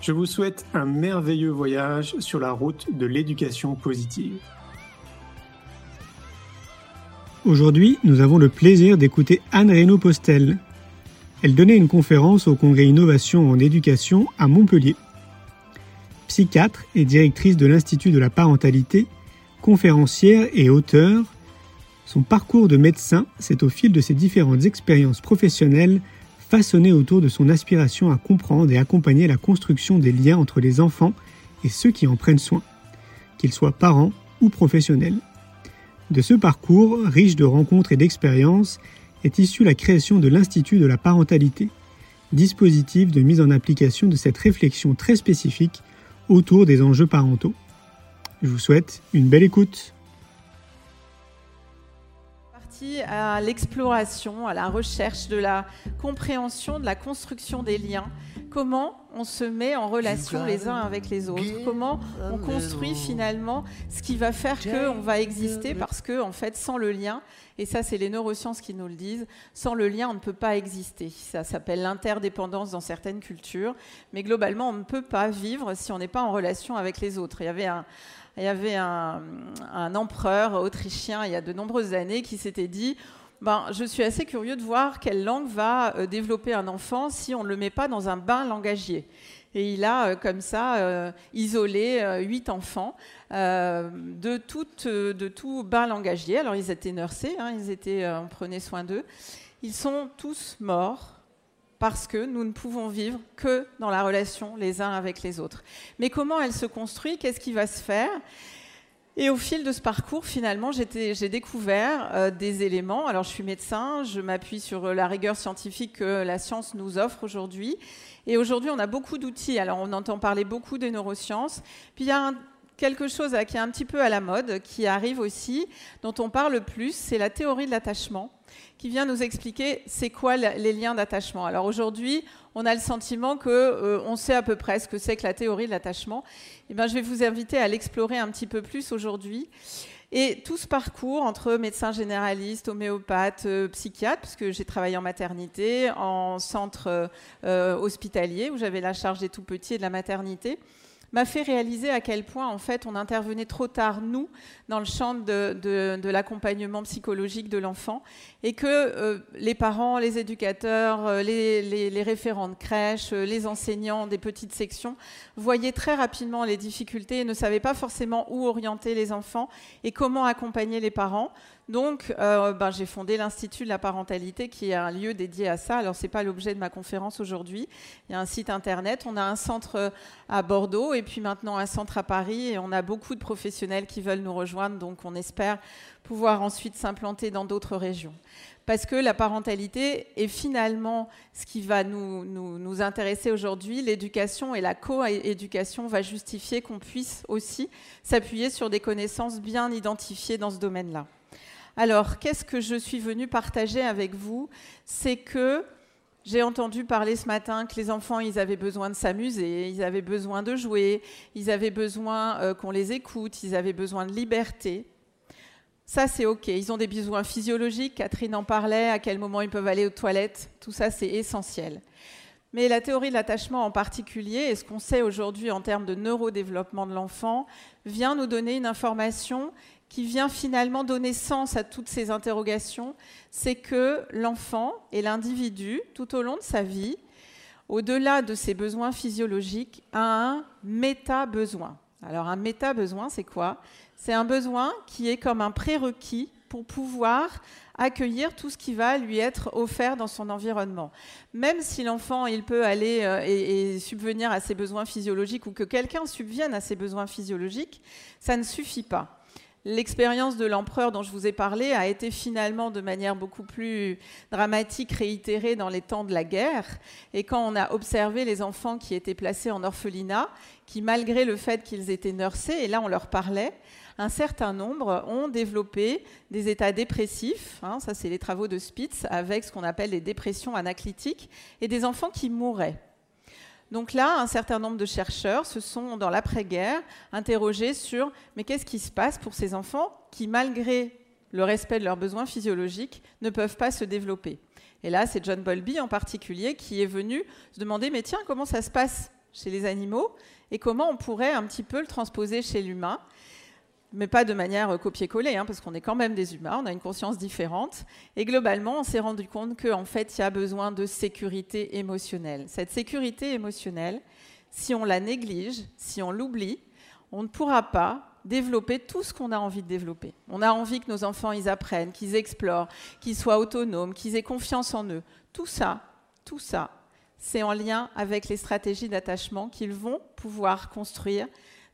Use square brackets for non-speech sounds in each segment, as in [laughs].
Je vous souhaite un merveilleux voyage sur la route de l'éducation positive. Aujourd'hui, nous avons le plaisir d'écouter Anne Reynaud Postel. Elle donnait une conférence au Congrès Innovation en éducation à Montpellier. Psychiatre et directrice de l'Institut de la parentalité, conférencière et auteure, son parcours de médecin s'est au fil de ses différentes expériences professionnelles façonné autour de son aspiration à comprendre et accompagner la construction des liens entre les enfants et ceux qui en prennent soin, qu'ils soient parents ou professionnels. De ce parcours, riche de rencontres et d'expériences, est issue la création de l'Institut de la parentalité, dispositif de mise en application de cette réflexion très spécifique autour des enjeux parentaux. Je vous souhaite une belle écoute à l'exploration, à la recherche de la compréhension, de la construction des liens. Comment on se met en relation les uns avec les autres Comment on construit finalement ce qui va faire qu'on va exister Parce que, en fait, sans le lien, et ça, c'est les neurosciences qui nous le disent, sans le lien, on ne peut pas exister. Ça s'appelle l'interdépendance dans certaines cultures. Mais globalement, on ne peut pas vivre si on n'est pas en relation avec les autres. Il y avait un il y avait un, empereur autrichien il y a de nombreuses années qui s'était dit ben, je suis assez curieux de voir quelle langue va euh, développer un enfant si on ne le met pas dans un bain langagier. Et il a, euh, comme ça, euh, isolé huit enfants de, tout, bain langagier. Alors, ils étaient nursés, hein, ils étaient, on prenait soin d'eux. Ils sont tous morts parce que nous ne pouvons vivre que dans la relation les uns avec les autres. Mais comment elle se construit? Qu'est-ce qui va se faire? Et au fil de ce parcours, finalement, j'ai découvert euh, des éléments. Alors, je suis médecin, je m'appuie sur euh, la rigueur scientifique que la science nous offre aujourd'hui. Et aujourd'hui, on a beaucoup d'outils. Alors, on entend parler beaucoup des neurosciences. Puis, il y a quelque chose qui est un petit peu à la mode, qui arrive aussi, dont on parle plus, c'est la théorie de l'attachement qui vient nous expliquer c'est quoi les liens d'attachement. Alors aujourd'hui, on a le sentiment que euh, on sait à peu près ce que c'est que la théorie de l'attachement. Eh bien, je vais vous inviter à l'explorer un petit peu plus aujourd'hui. Et tout ce parcours entre médecin généraliste, homéopathe, euh, psychiatre, puisque j'ai travaillé en maternité, en centre euh, hospitalier où j'avais la charge des tout petits et de la maternité, m'a fait réaliser à quel point en fait on intervenait trop tard nous dans le champ de, l'accompagnement psychologique de l'enfant et que euh, les parents, les éducateurs, euh, les, référents de crèche, euh, les enseignants des petites sections voyaient très rapidement les difficultés et ne savaient pas forcément où orienter les enfants et comment accompagner les parents. Donc, ben, j'ai fondé l'Institut de la parentalité, qui est un lieu dédié à ça. Alors, ce n'est pas l'objet de ma conférence aujourd'hui. Il y a un site internet. On a un centre à Bordeaux et puis maintenant un centre à Paris. Et on a beaucoup de professionnels qui veulent nous rejoindre donc on espère pouvoir ensuite s'implanter dans d'autres régions. Parce que la parentalité est finalement ce qui va nous, nous, intéresser aujourd'hui. L'éducation et la coéducation va justifier qu'on puisse aussi s'appuyer sur des connaissances bien identifiées dans ce domaine-là. Alors, qu'est-ce que je suis venue partager avec vous? C'est que j'ai entendu parler ce matin que les enfants, ils avaient besoin de s'amuser, ils avaient besoin de jouer, ils avaient besoin euh, qu'on les écoute, ils avaient besoin de liberté. Ça, c'est OK. Ils ont des besoins physiologiques. Catherine en parlait, à quel moment ils peuvent aller aux toilettes. Tout ça, c'est essentiel. Mais la théorie de l'attachement en particulier, et ce qu'on sait aujourd'hui en termes de neurodéveloppement de l'enfant, vient nous donner une information qui vient finalement donner sens à toutes ces interrogations, c'est que l'enfant et l'individu, tout au long de sa vie, au-delà de ses besoins physiologiques, a un méta-besoin. Alors un méta-besoin, c'est quoi? C'est un besoin qui est comme un prérequis pour pouvoir accueillir tout ce qui va lui être offert dans son environnement. Même si l'enfant, peut aller euh, et, subvenir à ses besoins physiologiques ou que quelqu'un subvienne à ses besoins physiologiques, ça ne suffit pas. L'expérience de l'empereur dont je vous ai parlé a été finalement de manière beaucoup plus dramatique réitérée dans les temps de la guerre. Et quand on a observé les enfants qui étaient placés en orphelinat, qui malgré le fait qu'ils étaient nursés, et là on leur parlait, un certain nombre ont développé des états dépressifs, hein, ça c'est les travaux de Spitz, avec ce qu'on appelle les dépressions anaclytiques, et des enfants qui mouraient. Donc là, un certain nombre de chercheurs se sont, dans l'après-guerre, interrogés sur mais qu'est-ce qui se passe pour ces enfants qui, malgré le respect de leurs besoins physiologiques, ne peuvent pas se développer? Et là, c'est John Bowlby en particulier qui est venu se demander mais tiens, comment ça se passe chez les animaux et comment on pourrait un petit peu le transposer chez l'humain? Mais pas de manière copier-coller, hein, parce qu'on est quand même des humains, on a une conscience différente. Et globalement, on s'est rendu compte qu'en fait, il y a besoin de sécurité émotionnelle. Cette sécurité émotionnelle, si on la néglige, si on l'oublie, on ne pourra pas développer tout ce qu'on a envie de développer. On a envie que nos enfants, ils apprennent, qu'ils explorent, qu'ils soient autonomes, qu'ils aient confiance en eux. Tout ça, tout ça, c'est en lien avec les stratégies d'attachement qu'ils vont pouvoir construire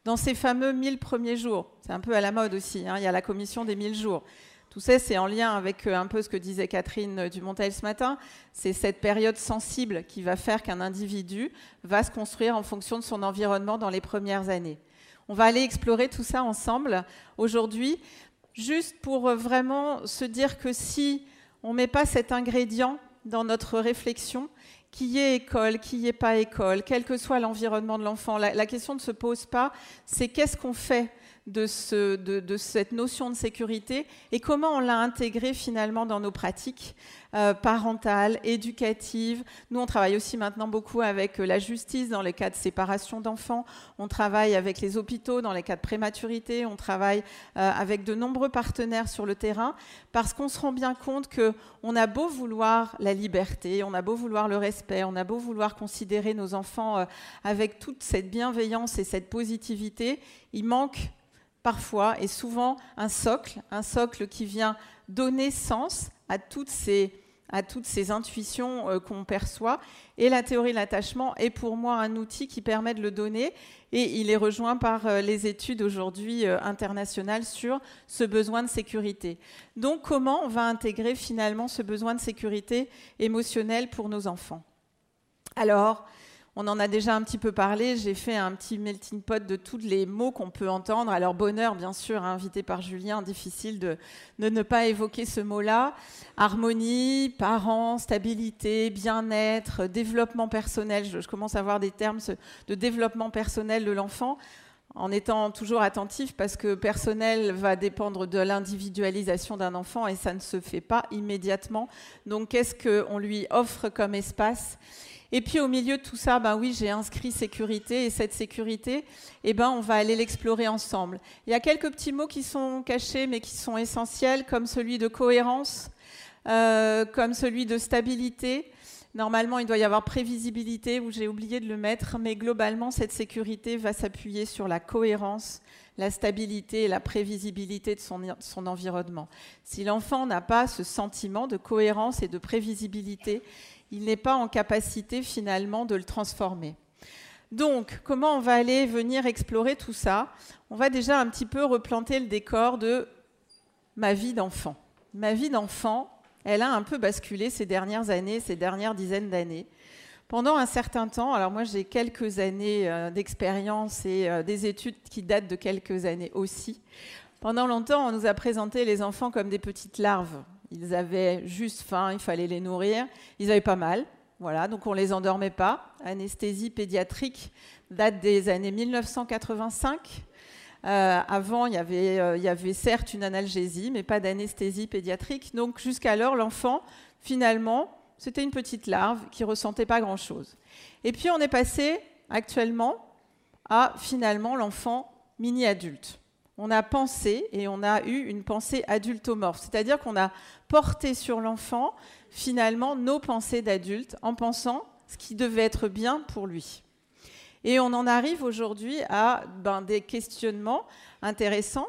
dans ces fameux 1000 premiers jours. C'est un peu à la mode aussi, hein. il y a la commission des 1000 jours. Tout ça, c'est en lien avec euh, un peu ce que disait Catherine Dumontel ce matin. C'est cette période sensible qui va faire qu'un individu va se construire en fonction de son environnement dans les premières années. On va aller explorer tout ça ensemble aujourd'hui, juste pour euh, vraiment se dire que si on ne met pas cet ingrédient dans notre réflexion, qui est école, qui est pas école, quel que soit l'environnement de l'enfant. La, question ne se pose pas, c'est qu'est-ce qu'on fait de, ce, de, cette notion de sécurité et comment on l'a intégrée finalement dans nos pratiques euh, parentales, éducatives. Nous, on travaille aussi maintenant beaucoup avec euh, la justice dans les cas de séparation d'enfants, on travaille avec les hôpitaux dans les cas de prématurité, on travaille euh, avec de nombreux partenaires sur le terrain parce qu'on se rend bien compte que on a beau vouloir la liberté, on a beau vouloir le respect, on a beau vouloir considérer nos enfants avec toute cette bienveillance et cette positivité, il manque parfois et souvent un socle, un socle qui vient donner sens à toutes ces, à toutes ces intuitions euh, qu'on perçoit. Et la théorie de l'attachement est pour moi un outil qui permet de le donner. Et il est rejoint par euh, les études aujourd'hui euh, internationales sur ce besoin de sécurité. Donc comment on va intégrer finalement ce besoin de sécurité émotionnelle pour nos enfants? Alors, on en a déjà un petit peu parlé. J'ai fait un petit melting pot de tous les mots qu'on peut entendre. Alors bonheur, bien sûr, hein, invité par Julien, difficile de, ne pas évoquer ce mot-là. Harmonie, parents, stabilité, bien-être, développement personnel. Je, commence à voir des termes de développement personnel de l'enfant en étant toujours attentif parce que personnel va dépendre de l'individualisation d'un enfant et ça ne se fait pas immédiatement. Donc qu'est-ce qu'on lui offre comme espace? Et puis au milieu de tout ça, ben oui, j'ai inscrit sécurité et cette sécurité, eh ben on va aller l'explorer ensemble. Il y a quelques petits mots qui sont cachés mais qui sont essentiels, comme celui de cohérence, euh, comme celui de stabilité. Normalement, il doit y avoir prévisibilité, où j'ai oublié de le mettre, mais globalement, cette sécurité va s'appuyer sur la cohérence, la stabilité et la prévisibilité de son, son environnement. Si l'enfant n'a pas ce sentiment de cohérence et de prévisibilité, il n'est pas en capacité finalement de le transformer. Donc, comment on va aller venir explorer tout ça? On va déjà un petit peu replanter le décor de ma vie d'enfant. Ma vie d'enfant, elle a un peu basculé ces dernières années, ces dernières dizaines d'années. Pendant un certain temps, alors moi j'ai quelques années euh, d'expérience et euh, des études qui datent de quelques années aussi. Pendant longtemps, on nous a présenté les enfants comme des petites larves. Ils avaient juste faim, il fallait les nourrir. Ils avaient pas mal. Voilà, donc on les endormait pas. Anesthésie pédiatrique date des années 1985. Euh, avant, il y, avait, euh, y avait certes une analgésie, mais pas d'anesthésie pédiatrique. Donc jusqu'alors, l'enfant, finalement, c'était une petite larve qui ressentait pas grand-chose. Et puis on est passé actuellement à finalement l'enfant mini-adulte on a pensé et on a eu une pensée adultomorphe, c'est-à-dire qu'on a porté sur l'enfant finalement nos pensées d'adulte en pensant ce qui devait être bien pour lui. Et on en arrive aujourd'hui à ben, des questionnements intéressants.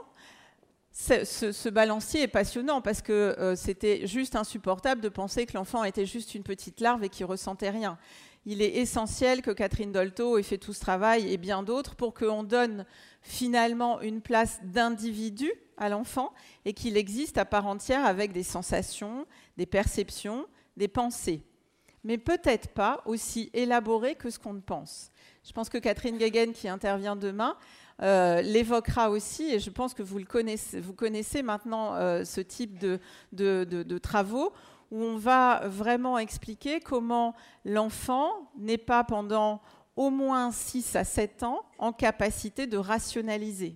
Ce, balancier est passionnant parce que euh, c'était juste insupportable de penser que l'enfant était juste une petite larve et qu'il ressentait rien. Il est essentiel que Catherine Dolto ait fait tout ce travail et bien d'autres pour qu'on donne finalement une place d'individu à l'enfant et qu'il existe à part entière avec des sensations, des perceptions, des pensées. Mais peut-être pas aussi élaboré que ce qu'on pense. Je pense que Catherine Guéguen, qui intervient demain, euh, l'évoquera aussi, et je pense que vous, le connaissez, vous connaissez maintenant euh, ce type de, travaux, où on va vraiment expliquer comment l'enfant n'est pas pendant au moins 6 à 7 ans en capacité de rationaliser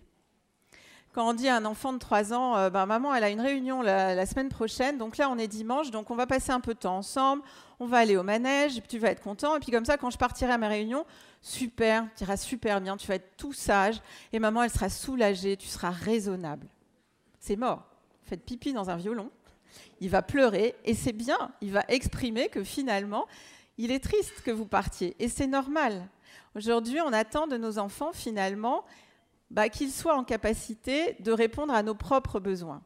quand on dit à un enfant de 3 ans, euh, ben, maman, elle a une réunion la, semaine prochaine, donc là on est dimanche, donc on va passer un peu de temps ensemble, on va aller au manège, tu vas être content, et puis comme ça, quand je partirai à ma réunion, super, tu iras super bien, tu vas être tout sage, et maman, elle sera soulagée, tu seras raisonnable. C'est mort. Faites pipi dans un violon, il va pleurer, et c'est bien, il va exprimer que finalement, il est triste que vous partiez, et c'est normal. Aujourd'hui, on attend de nos enfants finalement bah, qu'ils soient en capacité de répondre à nos propres besoins.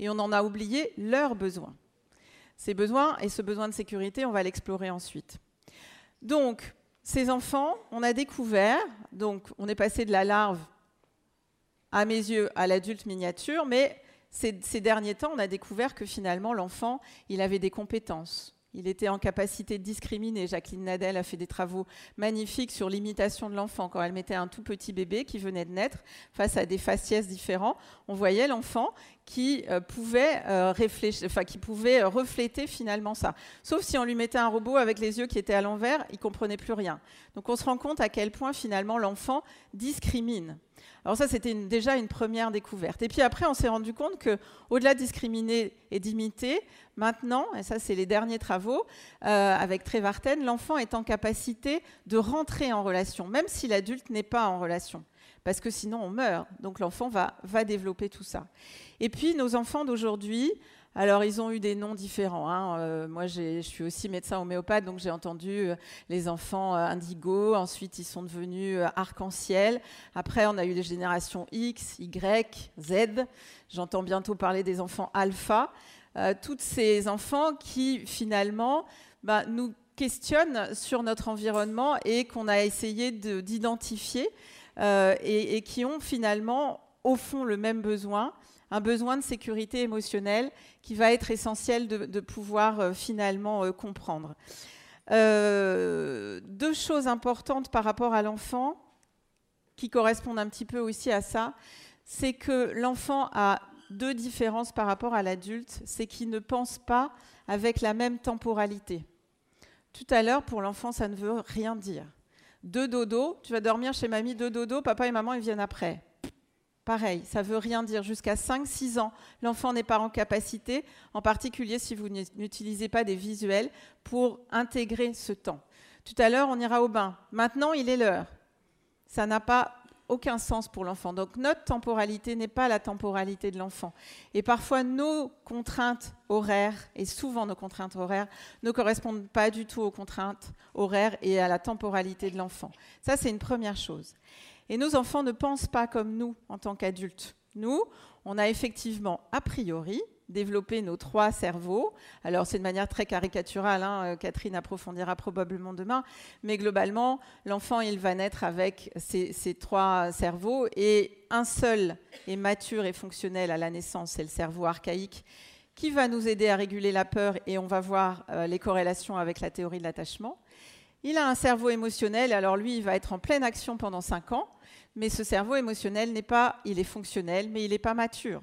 Et on en a oublié leurs besoins. Ces besoins et ce besoin de sécurité, on va l'explorer ensuite. Donc, ces enfants, on a découvert, donc on est passé de la larve, à mes yeux, à l'adulte miniature, mais ces, ces, derniers temps, on a découvert que finalement, l'enfant, il avait des compétences. Il était en capacité de discriminer. Jacqueline Nadel a fait des travaux magnifiques sur l'imitation de l'enfant. Quand elle mettait un tout petit bébé qui venait de naître face à des faciès différents, on voyait l'enfant qui, euh, pouvait, euh, euh, refléter finalement ça. Sauf si on lui mettait un robot avec les yeux qui étaient à l'envers, il comprenait plus rien. Donc on se rend compte à quel point finalement l'enfant discrimine. Alors ça, c'était déjà une première découverte. Et puis après, on s'est rendu compte que, au-delà de discriminer et d'imiter, maintenant, et ça, c'est les derniers travaux euh, avec Trevarten, l'enfant est en capacité de rentrer en relation, même si l'adulte n'est pas en relation, parce que sinon on meurt. Donc l'enfant va, va développer tout ça. Et puis nos enfants d'aujourd'hui, alors, ils ont eu des noms différents. Hein. Euh, moi, je suis aussi médecin homéopathe, donc j'ai entendu euh, les enfants euh, indigo. Ensuite, ils sont devenus arc-en-ciel. Après, on a eu les générations X, Y, Z. J'entends bientôt parler des enfants alpha. tous ces enfants qui, finalement, bah, nous questionnent sur notre environnement et qu'on a essayé d'identifier et qui ont finalement, au fond, le même besoin un besoin de sécurité émotionnelle qui va être essentiel de, pouvoir euh, finalement euh, comprendre. Euh, deux choses importantes par rapport à l'enfant qui correspondent un petit peu aussi à ça, c'est que l'enfant a deux différences par rapport à l'adulte, c'est qu'il ne pense pas avec la même temporalité. Tout à l'heure, pour l'enfant, ça ne veut rien dire. Deux dodo, tu vas dormir chez mamie, deux dodo, papa et maman, ils viennent après. Pareil, ça ne veut rien dire. Jusqu'à 5-6 ans, l'enfant n'est pas en capacité, en particulier si vous n'utilisez pas des visuels, pour intégrer ce temps. Tout à l'heure, on ira au bain. Maintenant, il est l'heure. Ça n'a pas aucun sens pour l'enfant. Donc notre temporalité n'est pas la temporalité de l'enfant. Et parfois, nos contraintes horaires, et souvent nos contraintes horaires, ne correspondent pas du tout aux contraintes horaires et à la temporalité de l'enfant. Ça, c'est une première chose. Et nos enfants ne pensent pas comme nous en tant qu'adultes. Nous, on a effectivement, a priori, développé nos trois cerveaux. Alors c'est de manière très caricaturale, hein, euh, Catherine approfondira probablement demain, mais globalement, l'enfant, il va naître avec ces, trois cerveaux et un seul est mature et fonctionnel à la naissance, c'est le cerveau archaïque qui va nous aider à réguler la peur et on va voir euh, les corrélations avec la théorie de l'attachement. Il a un cerveau émotionnel, alors lui, il va être en pleine action pendant 5 ans mais ce cerveau émotionnel n'est pas, il est fonctionnel, mais il n'est pas mature.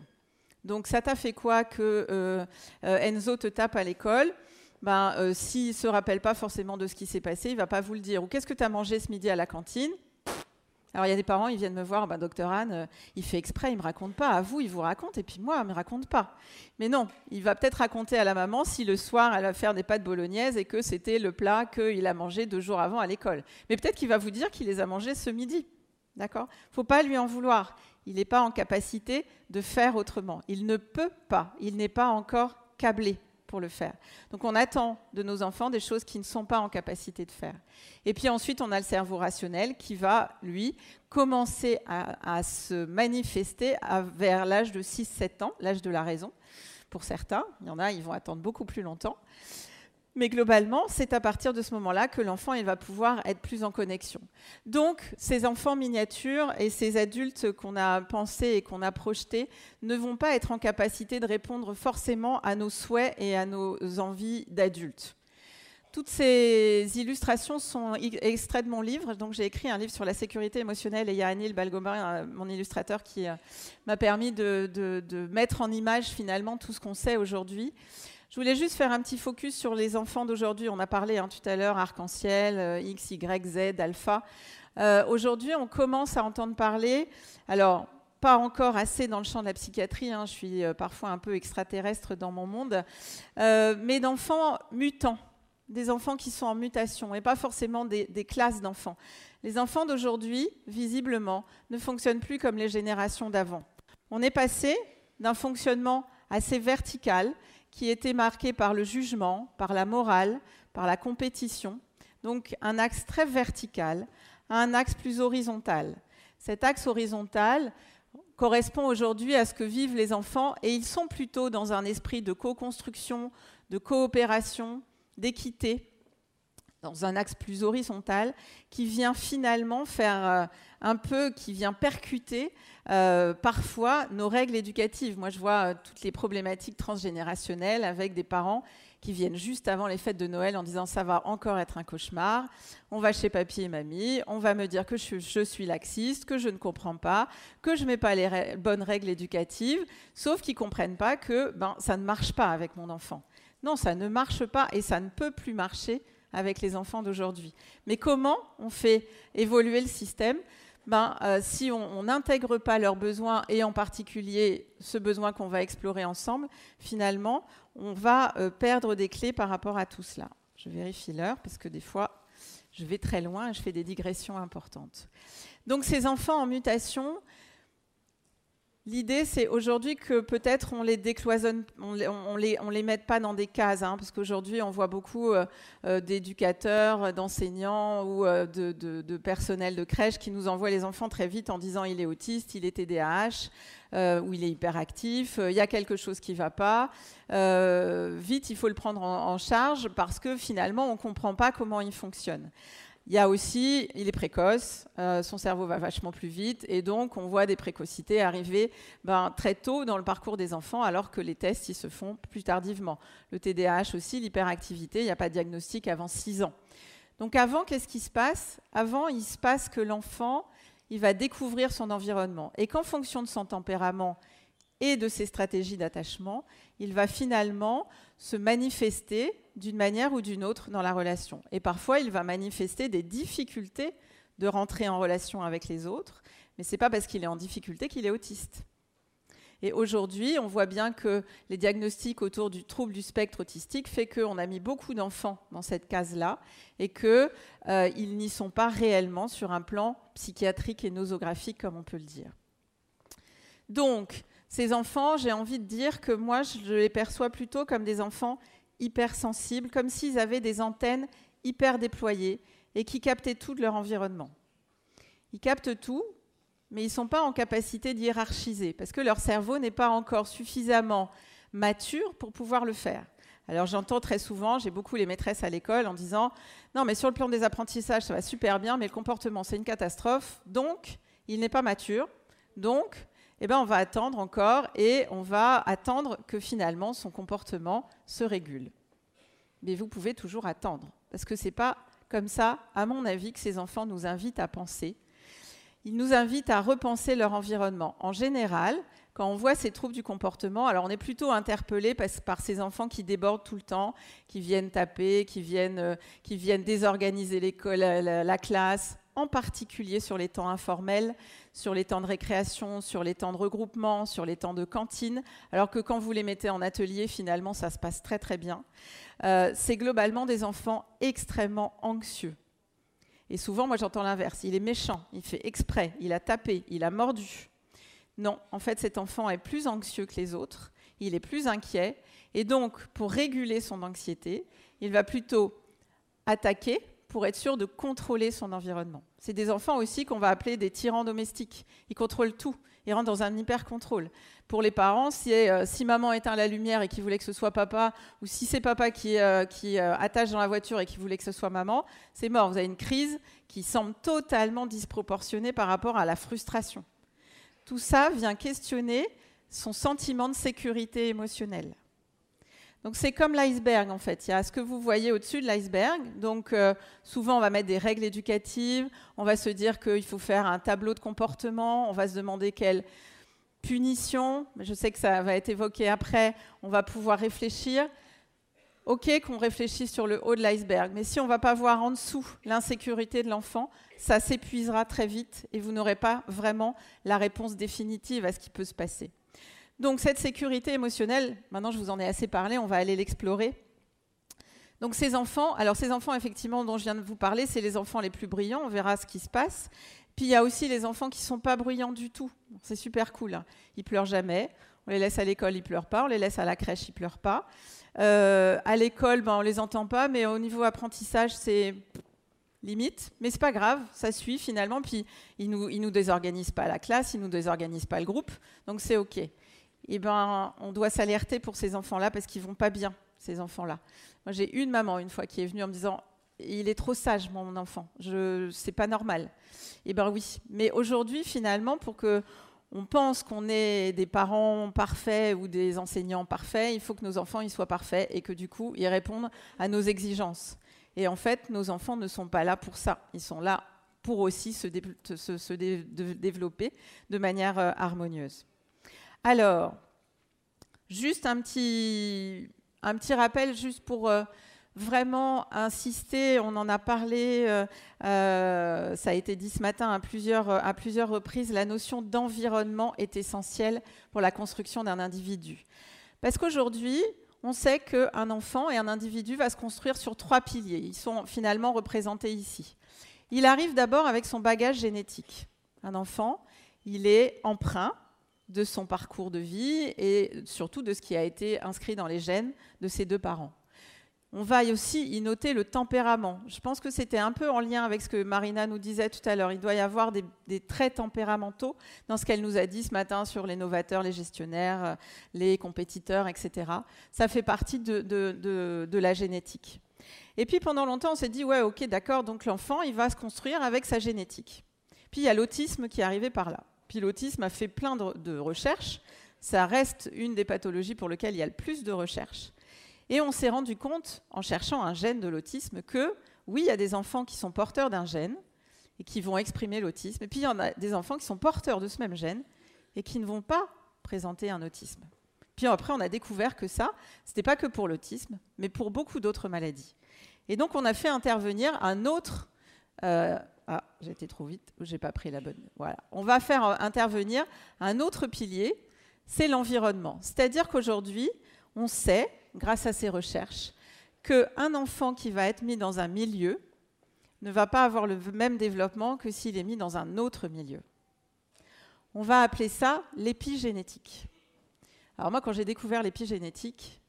Donc ça t'a fait quoi que euh, euh, Enzo te tape à l'école? Ben, euh, S'il ne se rappelle pas forcément de ce qui s'est passé, il va pas vous le dire. Ou qu'est-ce que tu as mangé ce midi à la cantine? Alors il y a des parents, ils viennent me voir, ben, docteur Anne, il fait exprès, il me raconte pas. À vous, il vous raconte, et puis moi, il me raconte pas. Mais non, il va peut-être raconter à la maman si le soir, elle va faire des pâtes bolognaises et que c'était le plat qu'il a mangé deux jours avant à l'école. Mais peut-être qu'il va vous dire qu'il les a mangés ce midi. D'accord? Il ne faut pas lui en vouloir. Il n'est pas en capacité de faire autrement. Il ne peut pas. Il n'est pas encore câblé pour le faire. Donc on attend de nos enfants des choses qu'ils ne sont pas en capacité de faire. Et puis ensuite, on a le cerveau rationnel qui va, lui, commencer à, se manifester vers l'âge de 6-7 ans, l'âge de la raison, pour certains. Il y en a, ils vont attendre beaucoup plus longtemps. Mais globalement, c'est à partir de ce moment-là que l'enfant va pouvoir être plus en connexion. Donc, ces enfants miniatures et ces adultes qu'on a pensés et qu'on a projetés ne vont pas être en capacité de répondre forcément à nos souhaits et à nos envies d'adultes. Toutes ces illustrations sont extraites de mon livre. Donc, j'ai écrit un livre sur la sécurité émotionnelle et il y a Anil Balgomer, mon illustrateur, qui euh, m'a permis de mettre en image finalement tout ce qu'on sait aujourd'hui. Je voulais juste faire un petit focus sur les enfants d'aujourd'hui. On a parlé hein, tout à l'heure arc-en-ciel, euh, X, Y, Z, alpha. Euh, aujourd'hui, on commence à entendre parler, alors pas encore assez dans le champ de la psychiatrie, hein, je suis euh, parfois un peu extraterrestre dans mon monde, mais d'enfants mutants, des enfants qui sont en mutation, et pas forcément des, des classes d'enfants. Les enfants d'aujourd'hui, visiblement, ne fonctionnent plus comme les générations d'avant. On est passé d'un fonctionnement assez vertical qui était marqué par le jugement, par la morale, par la compétition. Donc un axe très vertical un axe plus horizontal. Cet axe horizontal correspond aujourd'hui à ce que vivent les enfants et ils sont plutôt dans un esprit de co-construction, de coopération, d'équité, dans un axe plus horizontal qui vient finalement faire euh, un peu, qui vient percuter euh, parfois nos règles éducatives. Moi, je vois euh, toutes les problématiques transgénérationnelles avec des parents qui viennent juste avant les fêtes de Noël en disant ça va encore être un cauchemar, on va chez papy et mamie, on va me dire que je, suis laxiste, que je ne comprends pas, que je ne mets pas les bonnes règles éducatives, sauf qu'ils ne comprennent pas que ben, ça ne marche pas avec mon enfant. Non, ça ne marche pas et ça ne peut plus marcher avec les enfants d'aujourd'hui. Mais comment on fait évoluer le système? Ben, euh, si on n'intègre pas leurs besoins, et en particulier ce besoin qu'on va explorer ensemble, finalement, on va euh, perdre des clés par rapport à tout cela. Je vérifie l'heure, parce que des fois, je vais très loin et je fais des digressions importantes. Donc ces enfants en mutation, L'idée, c'est aujourd'hui que peut-être on les décloisonne, on les, on les, les mette pas dans des cases, hein, parce qu'aujourd'hui, on voit beaucoup euh, euh, d'éducateurs, d'enseignants ou euh, de, de, de, personnel de crèche qui nous envoient les enfants très vite en disant il est autiste, il est TDAH, ou il est hyperactif, il y a quelque chose qui ne va pas. vite, il faut le prendre en, en charge parce que finalement, on ne comprend pas comment il fonctionne. Il y a aussi, il est précoce, euh, son cerveau va vachement plus vite, et donc on voit des précocités arriver ben, très tôt dans le parcours des enfants, alors que les tests ils se font plus tardivement. Le TDAH aussi, l'hyperactivité, il n'y a pas de diagnostic avant 6 ans. Donc avant, qu'est-ce qui se passe? Avant, il se passe que l'enfant, il va découvrir son environnement, et qu'en fonction de son tempérament et de ses stratégies d'attachement, il va finalement se manifester d'une manière ou d'une autre dans la relation. Et parfois, il va manifester des difficultés de rentrer en relation avec les autres, mais ce n'est pas parce qu'il est en difficulté qu'il est autiste. Et aujourd'hui, on voit bien que les diagnostics autour du trouble du spectre autistique fait qu'on a mis beaucoup d'enfants dans cette case-là et qu'ils euh, n'y sont pas réellement sur un plan psychiatrique et nosographique, comme on peut le dire. Donc, ces enfants, j'ai envie de dire que moi, je les perçois plutôt comme des enfants hypersensibles, comme s'ils avaient des antennes hyper déployées et qui captaient tout de leur environnement. Ils captent tout, mais ils ne sont pas en capacité d'hiérarchiser, parce que leur cerveau n'est pas encore suffisamment mature pour pouvoir le faire. Alors j'entends très souvent, j'ai beaucoup les maîtresses à l'école en disant non mais sur le plan des apprentissages ça va super bien, mais le comportement c'est une catastrophe, donc il n'est pas mature, donc eh ben, on va attendre encore et on va attendre que finalement son comportement se régule. Mais vous pouvez toujours attendre, parce que ce n'est pas comme ça, à mon avis, que ces enfants nous invitent à penser. Ils nous invitent à repenser leur environnement. En général, quand on voit ces troubles du comportement, alors on est plutôt interpellé par, ces enfants qui débordent tout le temps, qui viennent taper, qui viennent, euh, qui viennent désorganiser l'école, la classe, en particulier sur les temps informels, sur les temps de récréation, sur les temps de regroupement, sur les temps de cantine, alors que quand vous les mettez en atelier, finalement, ça se passe très très bien. Euh, c'est globalement des enfants extrêmement anxieux. Et souvent, moi j'entends l'inverse, il est méchant, il fait exprès, il a tapé, il a mordu. Non, en fait, cet enfant est plus anxieux que les autres. il est plus inquiet, et donc pour réguler son anxiété, il va plutôt attaquer pour être sûr de contrôler son environnement. C'est des enfants aussi qu'on va appeler des tyrans domestiques. Ils contrôlent tout. Ils rentrent dans un hyper-contrôle. Pour les parents, si, euh, maman éteint la lumière et qu'il voulait que ce soit papa, ou si c'est papa qui, euh, euh, attache dans la voiture et qui voulait que ce soit maman, c'est mort. Vous avez une crise qui semble totalement disproportionnée par rapport à la frustration. Tout ça vient questionner son sentiment de sécurité émotionnelle. Donc c'est comme l'iceberg en fait. Il y a ce que vous voyez au-dessus de l'iceberg. Donc euh, souvent on va mettre des règles éducatives, on va se dire qu'il faut faire un tableau de comportement, on va se demander quelle punition, je sais que ça va être évoqué après, on va pouvoir réfléchir. Ok qu'on réfléchisse sur le haut de l'iceberg, mais si on ne va pas voir en dessous l'insécurité de l'enfant, ça s'épuisera très vite et vous n'aurez pas vraiment la réponse définitive à ce qui peut se passer. Donc cette sécurité émotionnelle, maintenant je vous en ai assez parlé, on va aller l'explorer. Donc ces enfants, alors ces enfants effectivement dont je viens de vous parler, c'est les enfants les plus brillants, on verra ce qui se passe. Puis il y a aussi les enfants qui ne sont pas bruyants du tout. C'est super cool. Hein. Ils pleurent jamais. On les laisse à l'école, ils pleurent pas. On les laisse à la crèche, ils pleurent pas. Euh, à l'école, ben, on les entend pas, mais au niveau apprentissage, c'est limite, mais c'est pas grave, ça suit finalement. Puis ils nous, ils nous désorganisent pas la classe, ils nous désorganisent pas le groupe, donc c'est ok eh ben, on doit s'alerter pour ces enfants-là parce qu'ils vont pas bien, ces enfants-là. Moi, j'ai une maman une fois qui est venue en me disant il est trop sage, mon enfant. Je, c'est pas normal. Eh ben oui. Mais aujourd'hui, finalement, pour que on pense qu'on est des parents parfaits ou des enseignants parfaits, il faut que nos enfants soient parfaits et que du coup, ils répondent à nos exigences. Et en fait, nos enfants ne sont pas là pour ça. Ils sont là pour aussi se, se développer de manière euh, harmonieuse. Alors, juste un petit, un petit rappel, juste pour euh, vraiment insister, on en a parlé, euh, euh, ça a été dit ce matin à plusieurs, à plusieurs reprises, la notion d'environnement est essentielle pour la construction d'un individu. Parce qu'aujourd'hui, on sait qu'un enfant et un individu va se construire sur trois piliers. Ils sont finalement représentés ici. Il arrive d'abord avec son bagage génétique. Un enfant, il est emprunt de son parcours de vie et surtout de ce qui a été inscrit dans les gènes de ses deux parents. On va aussi y noter le tempérament. Je pense que c'était un peu en lien avec ce que Marina nous disait tout à l'heure. Il doit y avoir des, traits tempéramentaux dans ce qu'elle nous a dit ce matin sur les novateurs, les gestionnaires, les compétiteurs, etc. Ça fait partie de, de la génétique. Et puis pendant longtemps, on s'est dit, ouais, ok, d'accord, donc l'enfant, il va se construire avec sa génétique. Puis il y a l'autisme qui est arrivé par là. Puis l'autisme a fait plein de, recherches. Ça reste une des pathologies pour lesquelles il y a le plus de recherches. Et on s'est rendu compte, en cherchant un gène de l'autisme, que oui, il y a des enfants qui sont porteurs d'un gène et qui vont exprimer l'autisme. Et puis il y en a des enfants qui sont porteurs de ce même gène et qui ne vont pas présenter un autisme. Puis après, on a découvert que ça, ce n'était pas que pour l'autisme, mais pour beaucoup d'autres maladies. Et donc, on a fait intervenir un autre euh, ah, j'étais trop vite, j'ai pas pris la bonne. Voilà. On va faire intervenir un autre pilier, c'est l'environnement. C'est-à-dire qu'aujourd'hui, on sait, grâce à ces recherches, qu'un enfant qui va être mis dans un milieu ne va pas avoir le même développement que s'il est mis dans un autre milieu. On va appeler ça l'épigénétique. Alors moi, quand j'ai découvert l'épigénétique,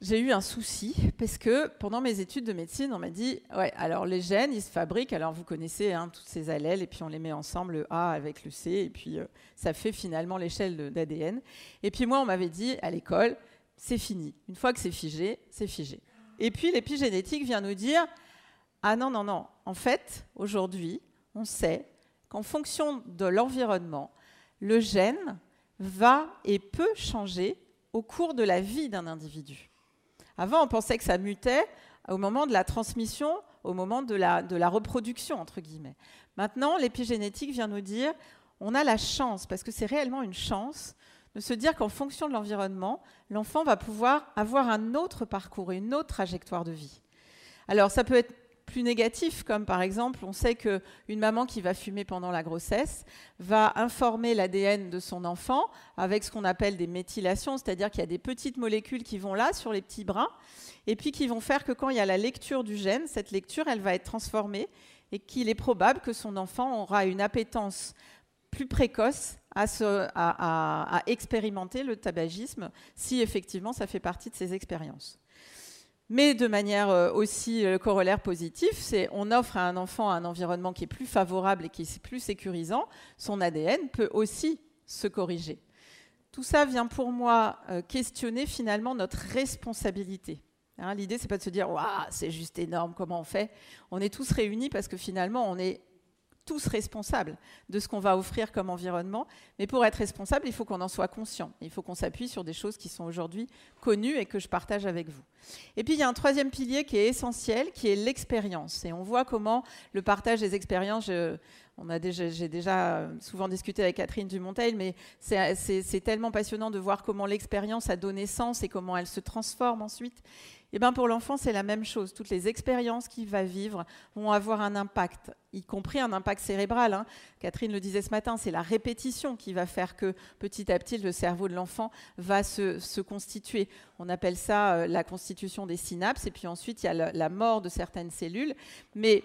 j'ai eu un souci parce que pendant mes études de médecine, on m'a dit ouais, alors les gènes, ils se fabriquent. Alors vous connaissez hein, toutes ces allèles et puis on les met ensemble, le A avec le C, et puis euh, ça fait finalement l'échelle d'ADN. Et puis moi, on m'avait dit à l'école, c'est fini. Une fois que c'est figé, c'est figé. Et puis l'épigénétique vient nous dire ah non, non, non. En fait, aujourd'hui, on sait qu'en fonction de l'environnement, le gène va et peut changer au cours de la vie d'un individu. Avant, on pensait que ça mutait au moment de la transmission, au moment de la, de la reproduction, entre guillemets. Maintenant, l'épigénétique vient nous dire, on a la chance, parce que c'est réellement une chance, de se dire qu'en fonction de l'environnement, l'enfant va pouvoir avoir un autre parcours, une autre trajectoire de vie. Alors, ça peut être plus négatif, comme par exemple, on sait qu'une maman qui va fumer pendant la grossesse va informer l'ADN de son enfant avec ce qu'on appelle des méthylations, c'est-à-dire qu'il y a des petites molécules qui vont là sur les petits brins, et puis qui vont faire que quand il y a la lecture du gène, cette lecture, elle va être transformée, et qu'il est probable que son enfant aura une appétence plus précoce à, expérimenter le tabagisme si effectivement ça fait partie de ses expériences. Mais de manière euh, aussi euh, corollaire positive, c'est on offre à un enfant un environnement qui est plus favorable et qui est plus sécurisant, son ADN peut aussi se corriger. Tout ça vient pour moi euh, questionner finalement notre responsabilité. Hein, L'idée, c'est pas de se dire waouh, c'est juste énorme, comment on fait? On est tous réunis parce que finalement, on est tous responsables de ce qu'on va offrir comme environnement. Mais pour être responsable, il faut qu'on en soit conscient. Il faut qu'on s'appuie sur des choses qui sont aujourd'hui connues et que je partage avec vous. Et puis, il y a un troisième pilier qui est essentiel, qui est l'expérience. Et on voit comment le partage des expériences, on a déjà, j'ai déjà souvent discuté avec Catherine Dumontel, mais c'est tellement passionnant de voir comment l'expérience a donné sens et comment elle se transforme ensuite. Et eh ben pour l'enfant, c'est la même chose. Toutes les expériences qu'il va vivre vont avoir un impact, y compris un impact cérébral. Hein. Catherine le disait ce matin, c'est la répétition qui va faire que petit à petit, le cerveau de l'enfant va se, constituer. On appelle ça euh, la constitution des synapses, et puis ensuite, il y a la mort de certaines cellules. Mais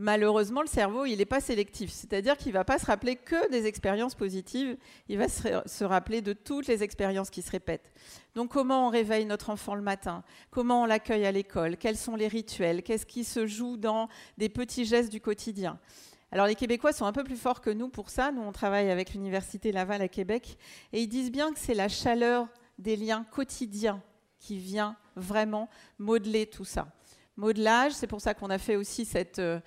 malheureusement, le cerveau, il n'est pas sélectif. C'est-à-dire qu'il ne va pas se rappeler que des expériences positives, il va se, rappeler de toutes les expériences qui se répètent. Donc comment on réveille notre enfant le matin? Comment on l'accueille à l'école? Quels sont les rituels? Qu'est-ce qui se joue dans des petits gestes du quotidien? Alors les Québécois sont un peu plus forts que nous pour ça. Nous, on travaille avec l'Université Laval à Québec et ils disent bien que c'est la chaleur des liens quotidiens qui vient vraiment modeler tout ça modelage. C'est pour ça qu'on a fait aussi cette, euh,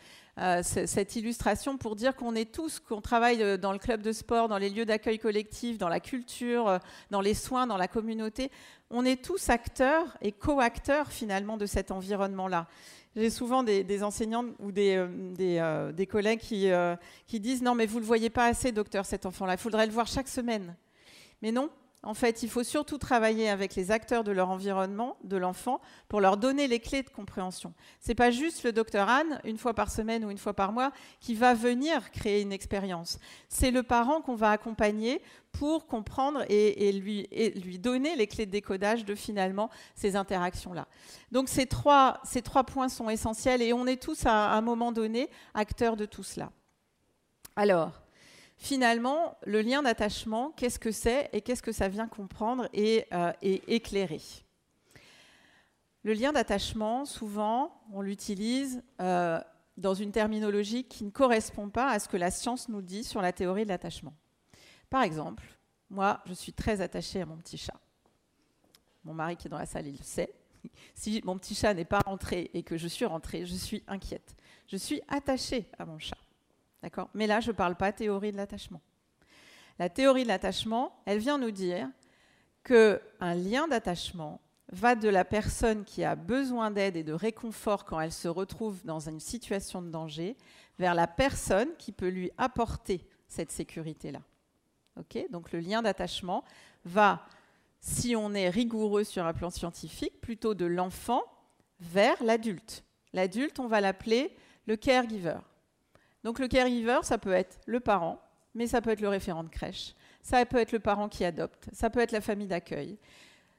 cette illustration pour dire qu'on est tous, qu'on travaille euh, dans le club de sport, dans les lieux d'accueil collectif, dans la culture, dans les soins, dans la communauté. On est tous acteurs et co-acteurs finalement de cet environnement-là. J'ai souvent des, enseignants ou des, des, collègues qui, qui disent non mais vous le voyez pas assez docteur cet enfant-là, il faudrait le voir chaque semaine. Mais non, en fait, il faut surtout travailler avec les acteurs de leur environnement, de l'enfant, pour leur donner les clés de compréhension. Ce n'est pas juste le docteur Anne, une fois par semaine ou une fois par mois, qui va venir créer une expérience. C'est le parent qu'on va accompagner pour comprendre et, lui, donner les clés de décodage de finalement ces interactions-là. Donc ces trois points sont essentiels et on est tous à un moment donné acteurs de tout cela. Alors, finalement, le lien d'attachement, qu'est-ce que c'est et qu'est-ce que ça vient comprendre et, euh, éclairer Le lien d'attachement, souvent, on l'utilise euh, dans une terminologie qui ne correspond pas à ce que la science nous dit sur la théorie de l'attachement. Par exemple, moi, je suis très attachée à mon petit chat. Mon mari qui est dans la salle, il le sait. [laughs] Si mon petit chat n'est pas rentré et que je suis rentrée, je suis inquiète. Je suis attachée à mon chat. D'accord? Mais là, je ne parle pas théorie de l'attachement. La théorie de l'attachement, elle vient nous dire qu'un lien d'attachement va de la personne qui a besoin d'aide et de réconfort quand elle se retrouve dans une situation de danger vers la personne qui peut lui apporter cette sécurité-là. Donc le lien d'attachement va, si on est rigoureux sur un plan scientifique, plutôt de l'enfant vers l'adulte. L'adulte, on va l'appeler le caregiver. Donc le caregiver, ça peut être le parent, mais ça peut être le référent de crèche, ça peut être le parent qui adopte, ça peut être la famille d'accueil.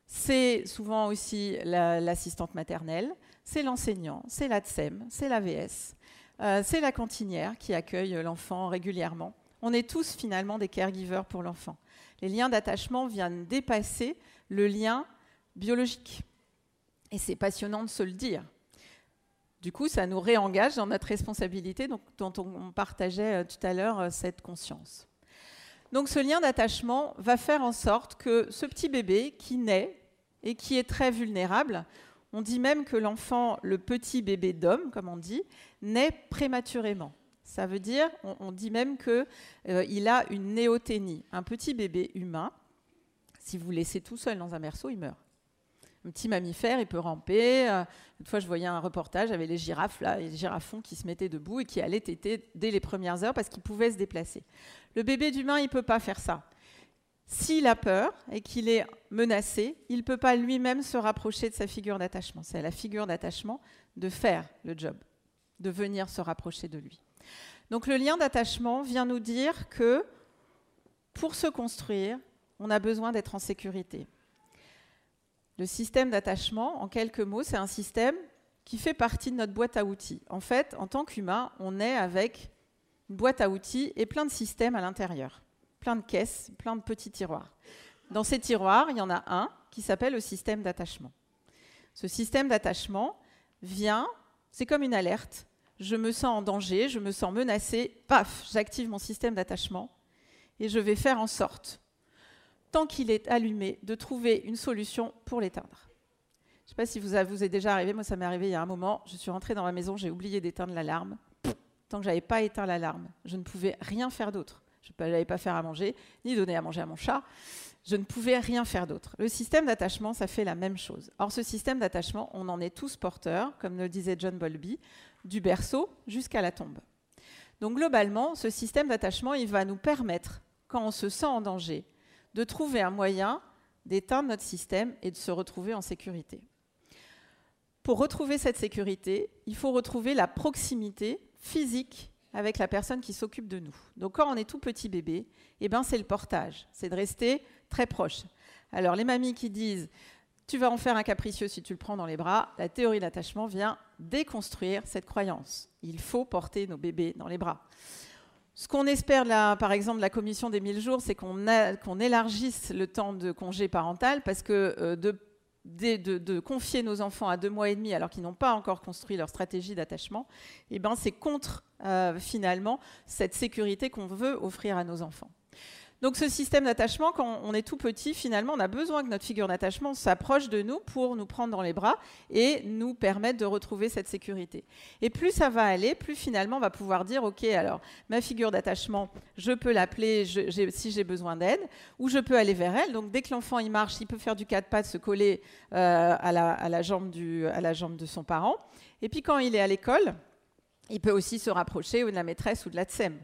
C'est souvent aussi l'assistante maternelle, c'est l'enseignant, c'est l'ADSEM, c'est l'AVS, euh, c'est la cantinière qui accueille l'enfant régulièrement. On est tous finalement des caregivers pour l'enfant. Les liens d'attachement viennent dépasser le lien biologique. Et c'est passionnant de se le dire. Du coup, ça nous réengage dans notre responsabilité dont on partageait euh, tout à l'heure euh, cette conscience. Donc ce lien d'attachement va faire en sorte que ce petit bébé qui naît et qui est très vulnérable, on dit même que l'enfant, le petit bébé d'homme, comme on dit, naît prématurément. Ça veut dire, on, dit même qu'il euh, a une néoténie. Un petit bébé humain, si vous le laissez tout seul dans un berceau, il meurt un petit mammifère, il peut ramper. Euh, une fois, je voyais un reportage avec les girafes, là, les girafons qui se mettaient debout et qui allaient téter dès les premières heures parce qu'ils pouvaient se déplacer. Le bébé d'humain, il ne peut pas faire ça. S'il a peur et qu'il est menacé, il ne peut pas lui-même se rapprocher de sa figure d'attachement. C'est à la figure d'attachement de faire le job, de venir se rapprocher de lui. Donc le lien d'attachement vient nous dire que pour se construire, on a besoin d'être en sécurité. Le système d'attachement, en quelques mots, c'est un système qui fait partie de notre boîte à outils. En fait, en tant qu'humain, on est avec une boîte à outils et plein de systèmes à l'intérieur, plein de caisses, plein de petits tiroirs. Dans ces tiroirs, il y en a un qui s'appelle le système d'attachement. Ce système d'attachement vient, c'est comme une alerte. Je me sens en danger, je me sens menacée, paf, j'active mon système d'attachement et je vais faire en sorte, tant qu'il est allumé, de trouver une solution pour l'éteindre. Je ne sais pas si vous, vous est déjà arrivé, moi ça m'est arrivé il y a un moment, je suis rentrée dans ma maison, j'ai oublié d'éteindre l'alarme. Tant que je n'avais pas éteint l'alarme, je ne pouvais rien faire d'autre. Je n'allais pas faire à manger, ni donner à manger à mon chat. Je ne pouvais rien faire d'autre. Le système d'attachement, ça fait la même chose. Or, ce système d'attachement, on en est tous porteurs, comme le disait John Bowlby, du berceau jusqu'à la tombe. Donc, globalement, ce système d'attachement, il va nous permettre, quand on se sent en danger, de trouver un moyen d'éteindre notre système et de se retrouver en sécurité. Pour retrouver cette sécurité, il faut retrouver la proximité physique avec la personne qui s'occupe de nous. Donc quand on est tout petit bébé, eh ben c'est le portage, c'est de rester très proche. Alors les mamies qui disent tu vas en faire un capricieux si tu le prends dans les bras, la théorie d'attachement vient déconstruire cette croyance. Il faut porter nos bébés dans les bras. Ce qu'on espère, par exemple, de la commission des 1000 jours, c'est qu'on élargisse le temps de congé parental parce que euh, de confier nos enfants à deux mois et demi alors qu'ils n'ont pas encore construit leur stratégie d'attachement, eh ben c'est contre euh, finalement cette sécurité qu'on veut offrir à nos enfants. Donc ce système d'attachement, quand on est tout petit, finalement, on a besoin que notre figure d'attachement s'approche de nous pour nous prendre dans les bras et nous permettre de retrouver cette sécurité. Et plus ça va aller, plus finalement on va pouvoir dire, OK, alors ma figure d'attachement, je peux l'appeler si j'ai besoin d'aide, ou je peux aller vers elle. Donc dès que l'enfant il marche, il peut faire du quatre pattes, se coller euh, à, la, jambe de son parent. Et puis quand il est à l'école, il peut aussi se rapprocher de la maîtresse ou de la TSEM.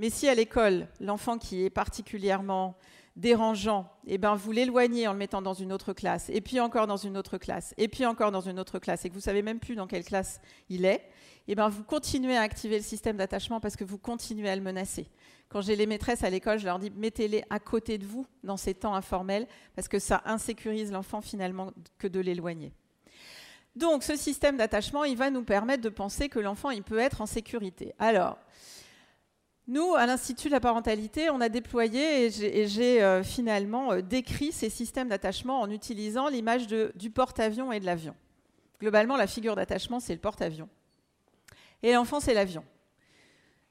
Mais si à l'école, l'enfant qui est particulièrement dérangeant, eh ben vous l'éloignez en le mettant dans une autre classe, et puis encore dans une autre classe, et puis encore dans une autre classe, et que vous savez même plus dans quelle classe il est, eh ben vous continuez à activer le système d'attachement parce que vous continuez à le menacer. Quand j'ai les maîtresses à l'école, je leur dis mettez-les à côté de vous dans ces temps informels parce que ça insécurise l'enfant finalement que de l'éloigner. Donc ce système d'attachement, il va nous permettre de penser que l'enfant il peut être en sécurité. Alors, nous, à l'Institut de la parentalité, on a déployé et j'ai euh, finalement euh, décrit ces systèmes d'attachement en utilisant l'image du porte-avions et de l'avion. Globalement, la figure d'attachement, c'est le porte-avions. Et l'enfant, c'est l'avion.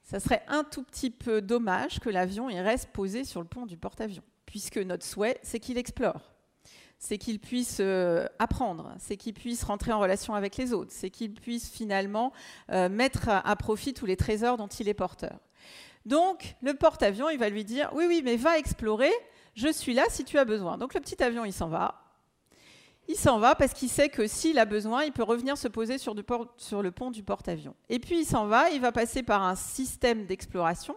Ça serait un tout petit peu dommage que l'avion reste posé sur le pont du porte-avions, puisque notre souhait, c'est qu'il explore, c'est qu'il puisse euh, apprendre, c'est qu'il puisse rentrer en relation avec les autres, c'est qu'il puisse finalement mettre à profit tous les trésors dont il est porteur. Donc, le porte-avions, il va lui dire Oui, oui, mais va explorer, je suis là si tu as besoin. Donc, le petit avion, il s'en va. Il s'en va parce qu'il sait que s'il a besoin, il peut revenir se poser sur, le pont du porte-avions. Et puis, il s'en va, il va passer par un système d'exploration,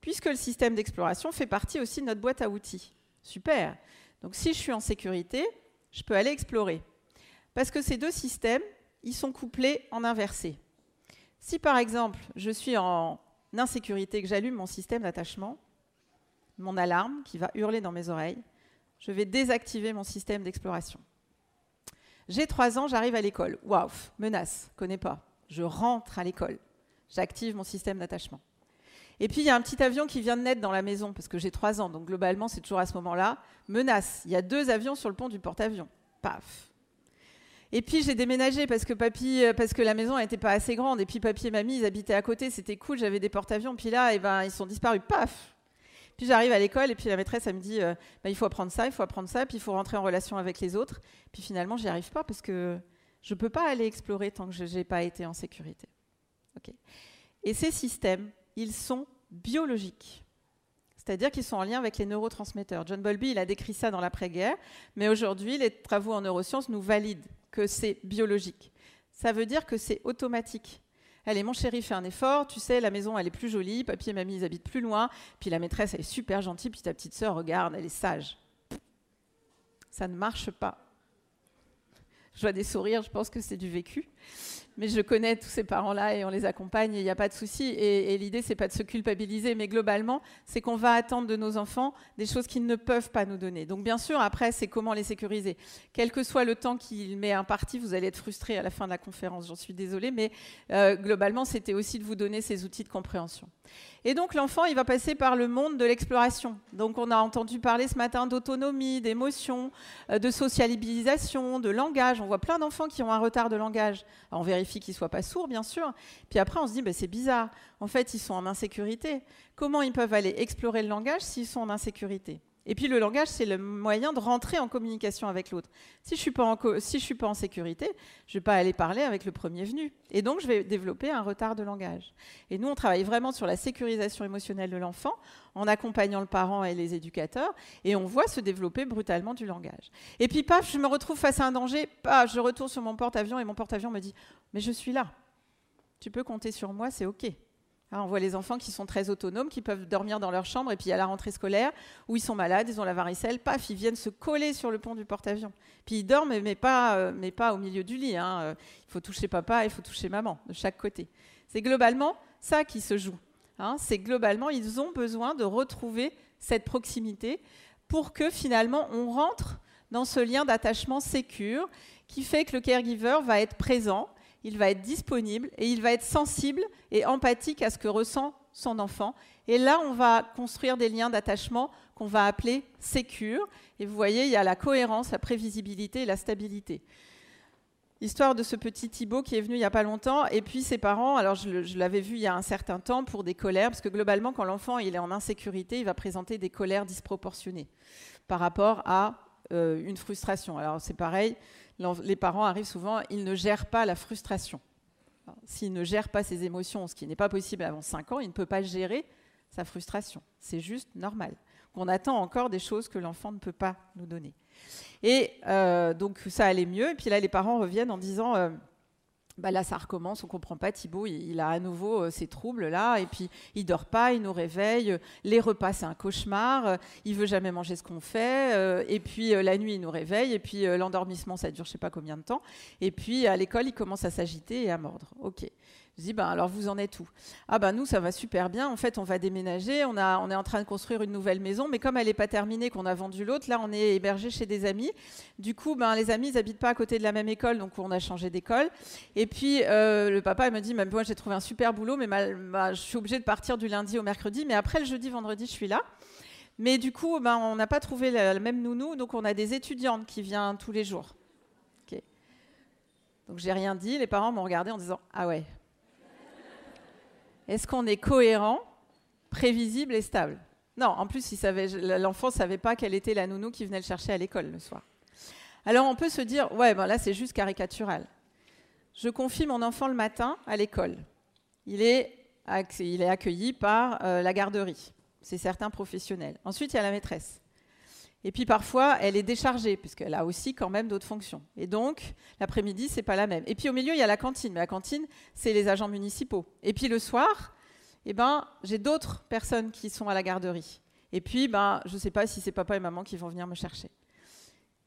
puisque le système d'exploration fait partie aussi de notre boîte à outils. Super. Donc, si je suis en sécurité, je peux aller explorer. Parce que ces deux systèmes, ils sont couplés en inversé. Si par exemple, je suis en insécurité, que j'allume mon système d'attachement, mon alarme qui va hurler dans mes oreilles, je vais désactiver mon système d'exploration. J'ai trois ans, j'arrive à l'école. Waouh, menace, connais pas. Je rentre à l'école. J'active mon système d'attachement. Et puis il y a un petit avion qui vient de naître dans la maison parce que j'ai trois ans, donc globalement c'est toujours à ce moment-là. Menace. Il y a deux avions sur le pont du porte-avions. Paf. Et puis j'ai déménagé parce que papy, euh, parce que la maison n'était pas assez grande. Et puis papy et mamie, ils habitaient à côté, c'était cool, j'avais des porte-avions. Puis là, et eh ben, ils sont disparus, paf Puis j'arrive à l'école et puis la maîtresse, elle me dit, euh, bah, il faut apprendre ça, il faut apprendre ça, puis il faut rentrer en relation avec les autres. Puis finalement, j'y arrive pas parce que je peux pas aller explorer tant que je n'ai pas été en sécurité. Ok. Et ces systèmes, ils sont biologiques. C'est-à-dire qu'ils sont en lien avec les neurotransmetteurs. John Bowlby, il a décrit ça dans l'après-guerre, mais aujourd'hui, les travaux en neurosciences nous valident que c'est biologique. Ça veut dire que c'est automatique. Allez, mon chéri fait un effort, tu sais, la maison elle est plus jolie, papy et mamie ils habitent plus loin, puis la maîtresse elle est super gentille, puis ta petite sœur regarde, elle est sage. Ça ne marche pas. Je vois des sourires, je pense que c'est du vécu. Mais je connais tous ces parents-là et on les accompagne il n'y a pas de souci. Et, et l'idée, c'est pas de se culpabiliser, mais globalement, c'est qu'on va attendre de nos enfants des choses qu'ils ne peuvent pas nous donner. Donc bien sûr, après, c'est comment les sécuriser. Quel que soit le temps qu'il met imparti, vous allez être frustré à la fin de la conférence, j'en suis désolée, mais euh, globalement, c'était aussi de vous donner ces outils de compréhension. Et donc l'enfant, il va passer par le monde de l'exploration. Donc on a entendu parler ce matin d'autonomie, d'émotion, euh, de socialisation, de langage. On voit plein d'enfants qui ont un retard de langage. on vérifie qu'ils ne soient pas sourds, bien sûr. Puis après, on se dit, bah, c'est bizarre. En fait, ils sont en insécurité. Comment ils peuvent aller explorer le langage s'ils sont en insécurité? Et puis le langage, c'est le moyen de rentrer en communication avec l'autre. Si je suis, suis, pas en sécurité, je ne vais pas aller parler avec le premier venu. Et donc, je vais développer un retard de langage. Et nous, on travaille vraiment sur la sécurisation émotionnelle de l'enfant en accompagnant le parent et les éducateurs. Et on voit se développer brutalement du langage. Et puis, paf, je me retrouve face à un danger. Paf, je retourne sur mon porte-avions et mon porte-avions me dit Mais je suis là. Tu peux compter sur moi, c'est OK. Hein, on voit les enfants qui sont très autonomes, qui peuvent dormir dans leur chambre, et puis à la rentrée scolaire, où ils sont malades, ils ont la varicelle, paf, ils viennent se coller sur le pont du porte-avions. Puis ils dorment, mais pas, euh, mais pas au milieu du lit. Hein. Euh, il faut toucher papa, il faut toucher maman, de chaque côté. C'est globalement ça qui se joue. Hein. C'est globalement, ils ont besoin de retrouver cette proximité pour que finalement on rentre dans ce lien d'attachement sécure qui fait que le caregiver va être présent, il va être disponible et il va être sensible et empathique à ce que ressent son enfant. Et là, on va construire des liens d'attachement qu'on va appeler sécures. Et vous voyez, il y a la cohérence, la prévisibilité et la stabilité. Histoire de ce petit Thibaut qui est venu il n'y a pas longtemps, et puis ses parents, alors je, l'avais vu il y a un certain temps pour des colères, parce que globalement, quand l'enfant est en insécurité, il va présenter des colères disproportionnées par rapport à euh, une frustration. Alors c'est pareil, les parents arrivent souvent, ils ne gèrent pas la frustration. S'il ne gère pas ses émotions, ce qui n'est pas possible avant 5 ans, il ne peut pas gérer sa frustration. C'est juste normal. On attend encore des choses que l'enfant ne peut pas nous donner. Et euh, donc ça allait mieux. Et puis là, les parents reviennent en disant euh, bah là, ça recommence, on comprend pas. Thibaut, il, a à nouveau euh, ces troubles-là, et puis il dort pas, il nous réveille. Les repas, c'est un cauchemar. il veut jamais manger ce qu'on fait. Euh, et puis euh, la nuit, il nous réveille. Et puis l'endormissement, ça dure je sais pas combien de temps. Et puis à l'école, il commence à s'agiter et à mordre. Je dis, ben, alors vous en êtes où? Ah ben nous, ça va super bien. En fait, on va déménager. On, a, on est en train de construire une nouvelle maison. Mais comme elle n'est pas terminée, qu'on a vendu l'autre, là, on est hébergé chez des amis. Du coup, ben, les amis, ils n'habitent pas à côté de la même école. Donc, on a changé d'école. Et puis, euh, le papa, il me dit, moi, j'ai trouvé un super boulot, mais je suis obligé de partir du lundi au mercredi. Mais après, le jeudi, vendredi, je suis là. Mais du coup, ben, on n'a pas trouvé la, même nounou. Donc, on a des étudiantes qui viennent tous les jours. Ok. Donc, j'ai rien dit. Les parents m'ont regardé en disant, ah ouais, est-ce qu'on est cohérent, prévisible et stable? Non, en plus, l'enfant ne savait pas quelle était la nounou qui venait le chercher à l'école le soir. Alors on peut se dire, ouais, ben là c'est juste caricatural. Je confie mon enfant le matin à l'école. Il est, il est accueilli par euh, la garderie. C'est certains professionnels. Ensuite, il y a la maîtresse. Et puis parfois, elle est déchargée, puisqu'elle a aussi quand même d'autres fonctions. Et donc, l'après-midi, c'est pas la même. Et puis au milieu, il y a la cantine. Mais la cantine, c'est les agents municipaux. Et puis le soir, eh ben, j'ai d'autres personnes qui sont à la garderie. Et puis, ben, je ne sais pas si c'est papa et maman qui vont venir me chercher.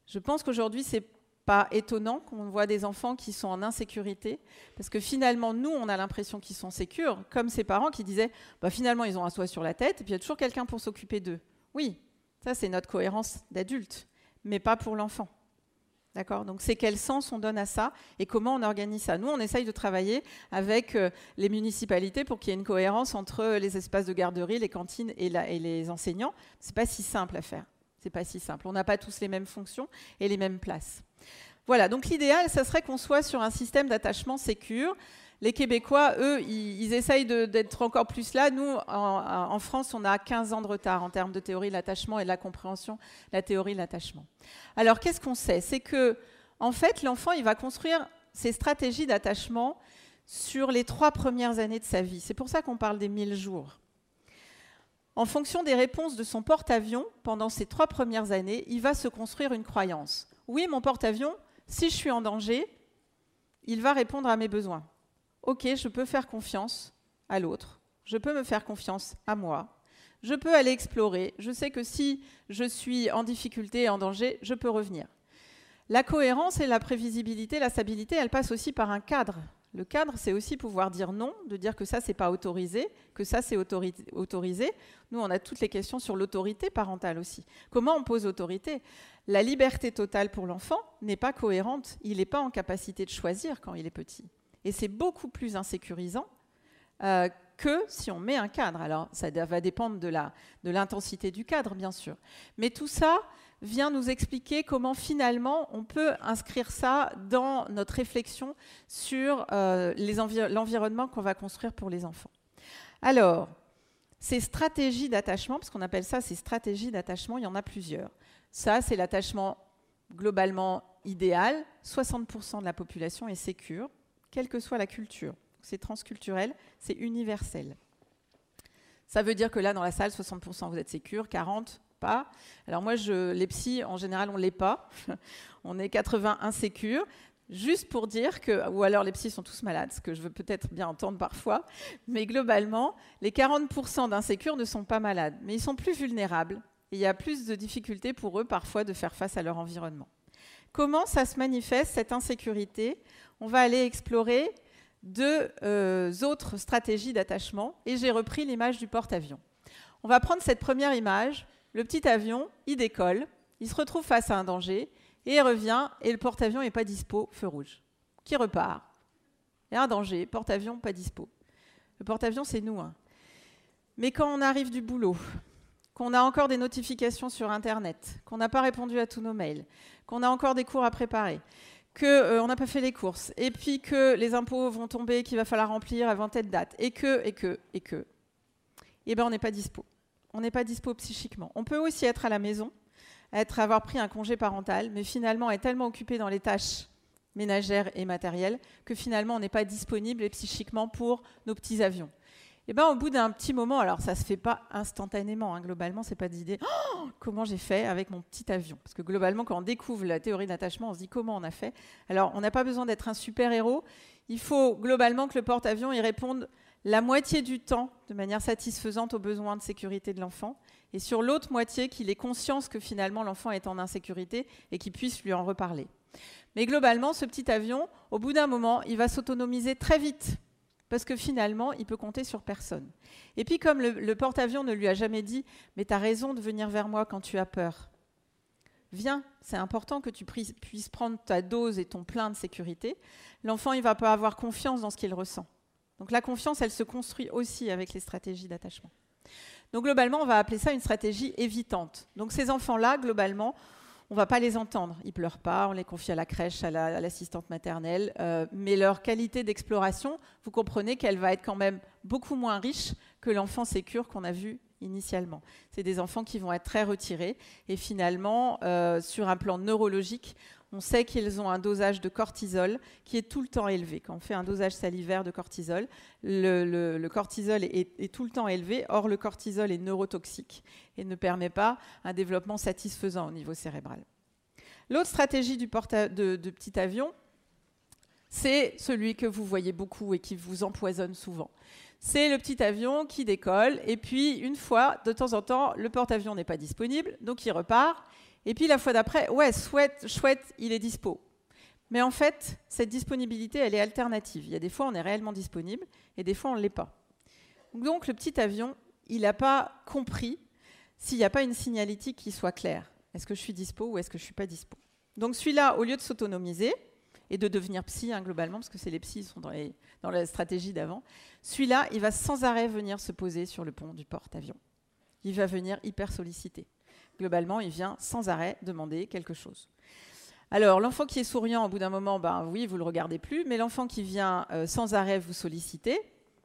Je pense qu'aujourd'hui, c'est pas étonnant qu'on voit des enfants qui sont en insécurité, parce que finalement, nous, on a l'impression qu'ils sont sécures, comme ces parents qui disaient, bah, finalement, ils ont un toit sur la tête, et puis il y a toujours quelqu'un pour s'occuper d'eux. Oui, ça, c'est notre cohérence d'adulte, mais pas pour l'enfant. D'accord? Donc, c'est quel sens on donne à ça et comment on organise ça? Nous, on essaye de travailler avec euh, les municipalités pour qu'il y ait une cohérence entre les espaces de garderie, les cantines et, et les enseignants. C'est pas si simple à faire. C'est pas si simple. On n'a pas tous les mêmes fonctions et les mêmes places. Voilà, donc l'idéal, ça serait qu'on soit sur un système d'attachement sécure les Québécois, eux, ils, essayent d'être encore plus là. Nous, en, France, on a 15 ans de retard en termes de théorie de l'attachement et de la compréhension de la théorie de l'attachement. Alors, qu'est-ce qu'on sait? C'est que, en fait, l'enfant, il va construire ses stratégies d'attachement sur les trois premières années de sa vie. C'est pour ça qu'on parle des 1000 jours. En fonction des réponses de son porte-avions pendant ces trois premières années, il va se construire une croyance. Oui, mon porte-avions, si je suis en danger, il va répondre à mes besoins ok, je peux faire confiance à l'autre, je peux me faire confiance à moi, je peux aller explorer, je sais que si je suis en difficulté et en danger, je peux revenir. La cohérence et la prévisibilité, la stabilité, elles passent aussi par un cadre. Le cadre, c'est aussi pouvoir dire non, de dire que ça, c'est pas autorisé, que ça, c'est autorisé. Nous, on a toutes les questions sur l'autorité parentale aussi. Comment on pose autorité? La liberté totale pour l'enfant n'est pas cohérente. Il n'est pas en capacité de choisir quand il est petit. Et c'est beaucoup plus insécurisant euh, que si on met un cadre. Alors, ça va dépendre de l'intensité de du cadre, bien sûr. Mais tout ça vient nous expliquer comment finalement on peut inscrire ça dans notre réflexion sur euh, l'environnement qu'on va construire pour les enfants. Alors, ces stratégies d'attachement, parce qu'on appelle ça ces stratégies d'attachement, il y en a plusieurs. Ça, c'est l'attachement globalement idéal. 60% de la population est sécure, quelle que soit la culture c'est transculturel, c'est universel. Ça veut dire que là, dans la salle, 60% vous êtes sécure, 40% pas. Alors moi, les psys, en général, on ne l'est pas. [laughs] on est 80 insécures. Juste pour dire que, ou alors les psys sont tous malades, ce que je veux peut-être bien entendre parfois, mais globalement, les 40% d'insécures ne sont pas malades, mais ils sont plus vulnérables. Et il y a plus de difficultés pour eux parfois de faire face à leur environnement. Comment ça se manifeste, cette insécurité? On va aller explorer deux euh, autres stratégies d'attachement et j'ai repris l'image du porte-avions. On va prendre cette première image. Le petit avion, il décolle, il se retrouve face à un danger et il revient et le porte-avions n'est pas dispo, feu rouge. Qui repart? Il y a un danger, porte-avions pas dispo. Le porte-avions, c'est nous. Hein. Mais quand on arrive du boulot, qu'on a encore des notifications sur Internet, qu'on n'a pas répondu à tous nos mails, qu'on a encore des cours à préparer, qu'on euh, n'a pas fait les courses, et puis que les impôts vont tomber, qu'il va falloir remplir avant telle date, et que, et que, et que, eh ben on n'est pas dispo. On n'est pas dispo psychiquement. On peut aussi être à la maison, être avoir pris un congé parental, mais finalement être tellement occupé dans les tâches ménagères et matérielles que finalement on n'est pas disponible psychiquement pour nos petits avions. Et eh ben, au bout d'un petit moment, alors ça se fait pas instantanément, hein, globalement, c'est pas d'idée oh, comment j'ai fait avec mon petit avion? Parce que globalement, quand on découvre la théorie d'attachement, on se dit comment on a fait? Alors, on n'a pas besoin d'être un super-héros. Il faut globalement que le porte-avions y réponde la moitié du temps de manière satisfaisante aux besoins de sécurité de l'enfant, et sur l'autre moitié qu'il ait conscience que finalement l'enfant est en insécurité et qu'il puisse lui en reparler. Mais globalement, ce petit avion, au bout d'un moment, il va s'autonomiser très vite parce que finalement, il peut compter sur personne. Et puis, comme le, porte-avions ne lui a jamais dit Mais tu as raison de venir vers moi quand tu as peur. Viens, c'est important que tu puisses prendre ta dose et ton plein de sécurité. L'enfant, il va pas avoir confiance dans ce qu'il ressent. Donc la confiance, elle se construit aussi avec les stratégies d'attachement. Donc globalement, on va appeler ça une stratégie évitante. Donc ces enfants-là, globalement, on va pas les entendre. Ils pleurent pas, on les confie à la crèche, à l'assistante maternelle, euh, mais leur qualité d'exploration, vous comprenez qu'elle va être quand même beaucoup moins riche que l'enfant sécure qu'on a vu initialement. C'est des enfants qui vont être très retirés et finalement, euh, sur un plan neurologique, on sait qu'ils ont un dosage de cortisol qui est tout le temps élevé. Quand on fait un dosage salivaire de cortisol, le, cortisol est, tout le temps élevé. Or, le cortisol est neurotoxique et ne permet pas un développement satisfaisant au niveau cérébral. L'autre stratégie du petit avion, c'est celui que vous voyez beaucoup et qui vous empoisonne souvent. C'est le petit avion qui décolle et puis une fois, de temps en temps, le porte-avions n'est pas disponible, donc il repart et puis la fois d'après, ouais, chouette, chouette, il est dispo. Mais en fait, cette disponibilité, elle est alternative. Il y a des fois, on est réellement disponible et des fois, on ne l'est pas. Donc, le petit avion, il n'a pas compris s'il n'y a pas une signalétique qui soit claire. Est-ce que je suis dispo ou est-ce que je ne suis pas dispo? Donc, celui-là, au lieu de s'autonomiser et de devenir psy, hein, globalement, parce que c'est les psys qui sont dans, dans la stratégie d'avant, celui-là, il va sans arrêt venir se poser sur le pont du porte-avions. Il va venir hyper solliciter globalement, il vient sans arrêt demander quelque chose. Alors, l'enfant qui est souriant, au bout d'un moment, ben oui, vous le regardez plus, mais l'enfant qui vient euh, sans arrêt vous solliciter,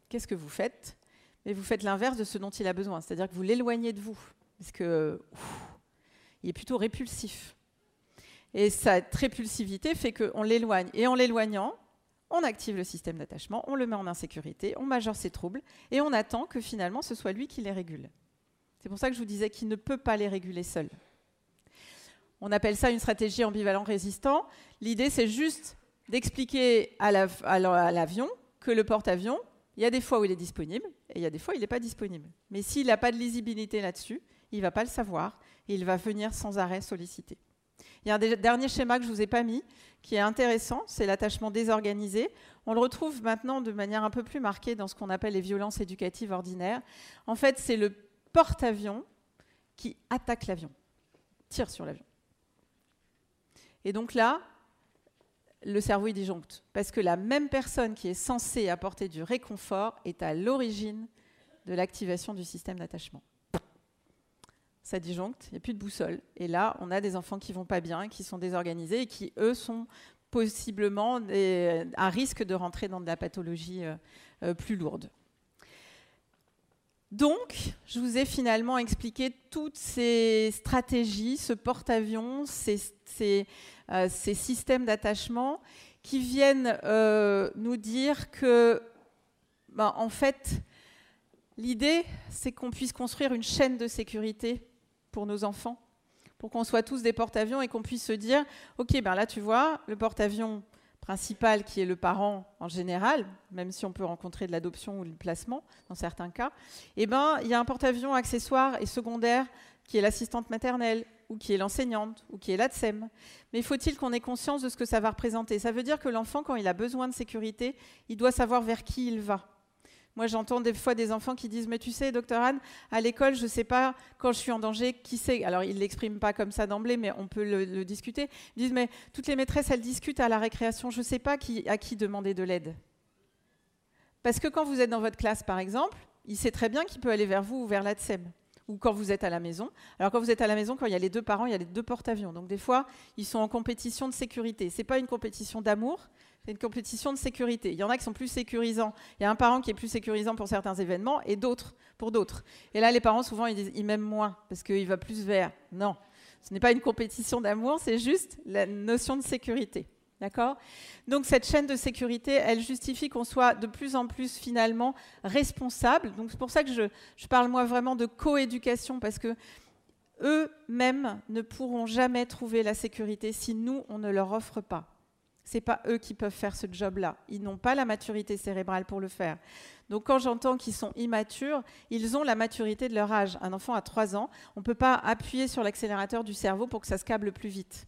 qu'est-ce que vous faites? Mais vous faites l'inverse de ce dont il a besoin, c'est-à-dire que vous l'éloignez de vous, parce que il est plutôt répulsif. Et cette répulsivité fait qu'on l'éloigne. Et en l'éloignant, on active le système d'attachement, on le met en insécurité, on majeure ses troubles, et on attend que finalement ce soit lui qui les régule. C'est pour ça que je vous disais qu'il ne peut pas les réguler seul. On appelle ça une stratégie ambivalent résistant. L'idée, c'est juste d'expliquer à l'avion que le porte-avions, il y a des fois où il est disponible et il y a des fois où il n'est pas disponible. Mais s'il n'a pas de lisibilité là-dessus, il ne va pas le savoir et il va venir sans arrêt solliciter. Il y a un dernier schéma que je ne vous ai pas mis, qui est intéressant, c'est l'attachement désorganisé. On le retrouve maintenant de manière un peu plus marquée dans ce qu'on appelle les violences éducatives ordinaires. En fait, c'est le porte-avions qui attaque l'avion, tire sur l'avion. Et donc là, le cerveau il disjoncte. Parce que la même personne qui est censée apporter du réconfort est à l'origine de l'activation du système d'attachement. Ça disjoncte, il n'y a plus de boussole. Et là, on a des enfants qui vont pas bien, qui sont désorganisés et qui, eux, sont possiblement à risque de rentrer dans de la pathologie euh, euh, plus lourde. Donc, je vous ai finalement expliqué toutes ces stratégies, ce porte-avions, ces, euh, systèmes d'attachement qui viennent euh, nous dire que, ben, en fait, l'idée, c'est qu'on puisse construire une chaîne de sécurité pour nos enfants, pour qu'on soit tous des porte-avions et qu'on puisse se dire, OK, ben là, tu vois, le porte-avions, principal qui est le parent en général, même si on peut rencontrer de l'adoption ou du placement dans certains cas, eh ben, il y a un porte-avions accessoire et secondaire qui est l'assistante maternelle ou qui est l'enseignante ou qui est l'ADSEM. Mais faut-il qu'on ait conscience de ce que ça va représenter? Ça veut dire que l'enfant, quand il a besoin de sécurité, il doit savoir vers qui il va. Moi, j'entends des fois des enfants qui disent Mais tu sais, docteur Anne, à l'école, je ne sais pas quand je suis en danger, qui c'est? Alors, ils ne l'expriment pas comme ça d'emblée, mais on peut le, discuter. Ils disent Mais toutes les maîtresses, elles discutent à la récréation, je ne sais pas à qui demander de l'aide. Parce que quand vous êtes dans votre classe, par exemple, il sait très bien qu'il peut aller vers vous ou vers l'ADSEM ou quand vous êtes à la maison. Alors quand vous êtes à la maison, quand il y a les deux parents, il y a les deux porte-avions. Donc des fois, ils sont en compétition de sécurité. Ce n'est pas une compétition d'amour, c'est une compétition de sécurité. Il y en a qui sont plus sécurisants. Il y a un parent qui est plus sécurisant pour certains événements et d'autres pour d'autres. Et là, les parents, souvent, ils disent, ils m'aiment moins parce qu'il va plus vers. Non, ce n'est pas une compétition d'amour, c'est juste la notion de sécurité. D'accord? Donc cette chaîne de sécurité, elle justifie qu'on soit de plus en plus finalement responsable. Donc c'est pour ça que je, je parle moi vraiment de coéducation parce que eux-mêmes ne pourront jamais trouver la sécurité si nous, on ne leur offre pas. Ce n'est pas eux qui peuvent faire ce job-là. Ils n'ont pas la maturité cérébrale pour le faire. Donc quand j'entends qu'ils sont immatures, ils ont la maturité de leur âge. Un enfant à 3 ans, on ne peut pas appuyer sur l'accélérateur du cerveau pour que ça se câble plus vite.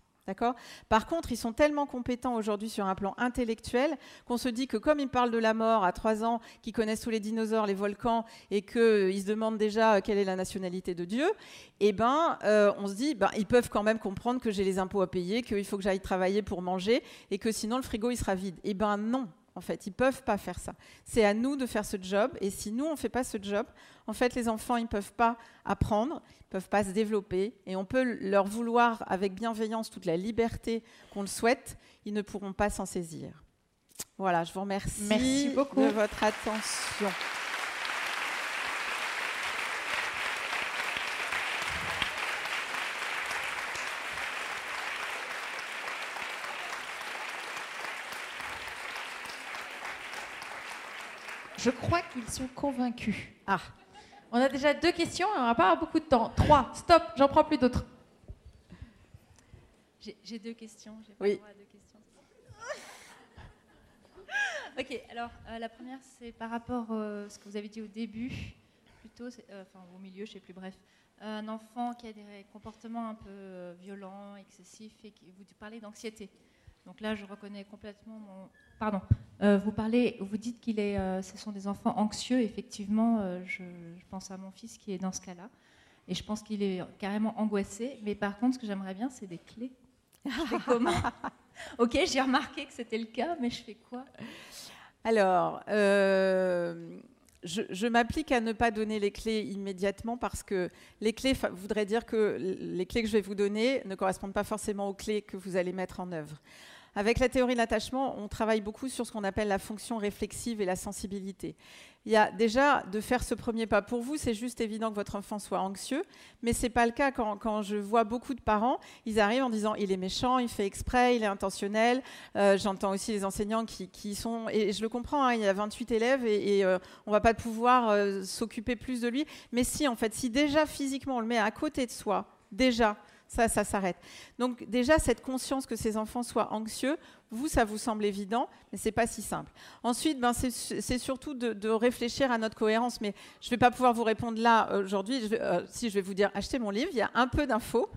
Par contre, ils sont tellement compétents aujourd'hui sur un plan intellectuel qu'on se dit que comme ils parlent de la mort à 3 ans, qu'ils connaissent tous les dinosaures, les volcans, et qu'ils euh, se demandent déjà euh, quelle est la nationalité de Dieu, eh ben, euh, on se dit, ben, ils peuvent quand même comprendre que j'ai les impôts à payer, qu'il faut que j'aille travailler pour manger, et que sinon le frigo il sera vide. Eh ben non, en fait. Ils ne peuvent pas faire ça. C'est à nous de faire ce job. Et si nous, on ne fait pas ce job, en fait, les enfants, ils ne peuvent pas apprendre, ils ne peuvent pas se développer. Et on peut leur vouloir avec bienveillance toute la liberté qu'on le souhaite. Ils ne pourront pas s'en saisir. Voilà, je vous remercie Merci beaucoup. de votre attention. Je crois qu'ils sont convaincus. Ah. On a déjà deux questions et on n'a pas beaucoup de temps. Trois. Stop, j'en prends plus d'autres. J'ai deux questions. Oui. Deux questions. [laughs] ok, alors euh, la première, c'est par rapport à ce que vous avez dit au début, plutôt, euh, enfin au milieu, je ne sais plus, bref. Un enfant qui a des comportements un peu euh, violents, excessifs, et qui, vous parlez d'anxiété. Donc là, je reconnais complètement mon. Pardon. Euh, vous parlez, vous dites qu'il est, euh, ce sont des enfants anxieux. Effectivement, euh, je, pense à mon fils qui est dans ce cas-là, et je pense qu'il est carrément angoissé. Mais par contre, ce que j'aimerais bien, c'est des clés. Je fais comment [laughs] Ok, j'ai remarqué que c'était le cas, mais je fais quoi? Alors, je, m'applique à ne pas donner les clés immédiatement parce que les clés voudraient dire que les clés que je vais vous donner ne correspondent pas forcément aux clés que vous allez mettre en œuvre. Avec la théorie de l'attachement, on travaille beaucoup sur ce qu'on appelle la fonction réflexive et la sensibilité. Il y a déjà de faire ce premier pas pour vous, c'est juste évident que votre enfant soit anxieux, mais ce n'est pas le cas quand, je vois beaucoup de parents, ils arrivent en disant il est méchant, il fait exprès, il est intentionnel. Euh, j'entends aussi les enseignants qui, sont, et je le comprends, hein, il y a 28 élèves et, euh, on ne va pas pouvoir euh, s'occuper plus de lui, mais si en fait, si déjà physiquement on le met à côté de soi, déjà, ça, ça s'arrête. Donc déjà, cette conscience que ces enfants soient anxieux, vous, ça vous semble évident, mais ce n'est pas si simple. Ensuite, ben, c'est surtout de, réfléchir à notre cohérence, mais je ne vais pas pouvoir vous répondre là aujourd'hui. Euh, si je vais vous dire, achetez mon livre, il y a un peu d'infos.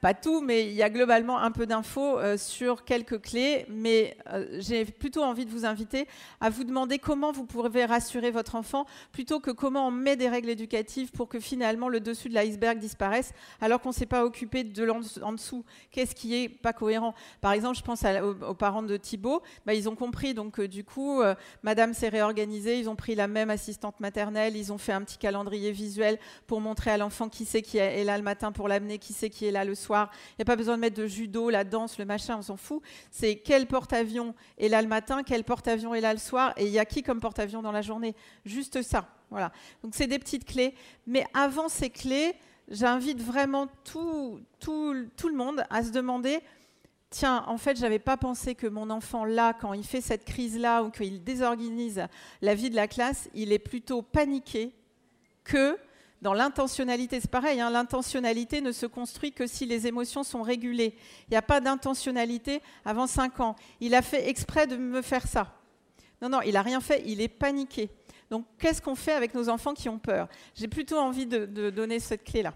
Pas tout, mais il y a globalement un peu d'infos euh, sur quelques clés. Mais euh, j'ai plutôt envie de vous inviter à vous demander comment vous pouvez rassurer votre enfant plutôt que comment on met des règles éducatives pour que finalement le dessus de l'iceberg disparaisse alors qu'on ne s'est pas occupé de l'en en dessous. Qu'est-ce qui est pas cohérent? Par exemple, je pense aux, parents de Thibault. Bah, ils ont compris, donc du coup, Madame s'est réorganisée. Ils ont pris la même assistante maternelle. Ils ont fait un petit calendrier visuel pour montrer à l'enfant qui c'est qui est là le matin pour l'amener, qui c'est qui est là le soir il n'y a pas besoin de mettre de judo, la danse, le machin, on s'en fout. C'est quel porte-avions est là le matin, quel porte-avions est là le soir, et il y a qui comme porte-avions dans la journée. Juste ça. Voilà. Donc c'est des petites clés. Mais avant ces clés, j'invite vraiment tout, tout, tout le monde à se demander tiens, en fait, je n'avais pas pensé que mon enfant, là, quand il fait cette crise-là ou qu'il désorganise la vie de la classe, il est plutôt paniqué que dans l'intentionnalité, c'est pareil, hein, l'intentionnalité ne se construit que si les émotions sont régulées. Il n'y a pas d'intentionnalité avant 5 ans. Il a fait exprès de me faire ça. Non, non, il n'a rien fait, il est paniqué. Donc qu'est-ce qu'on fait avec nos enfants qui ont peur? J'ai plutôt envie de, donner cette clé-là.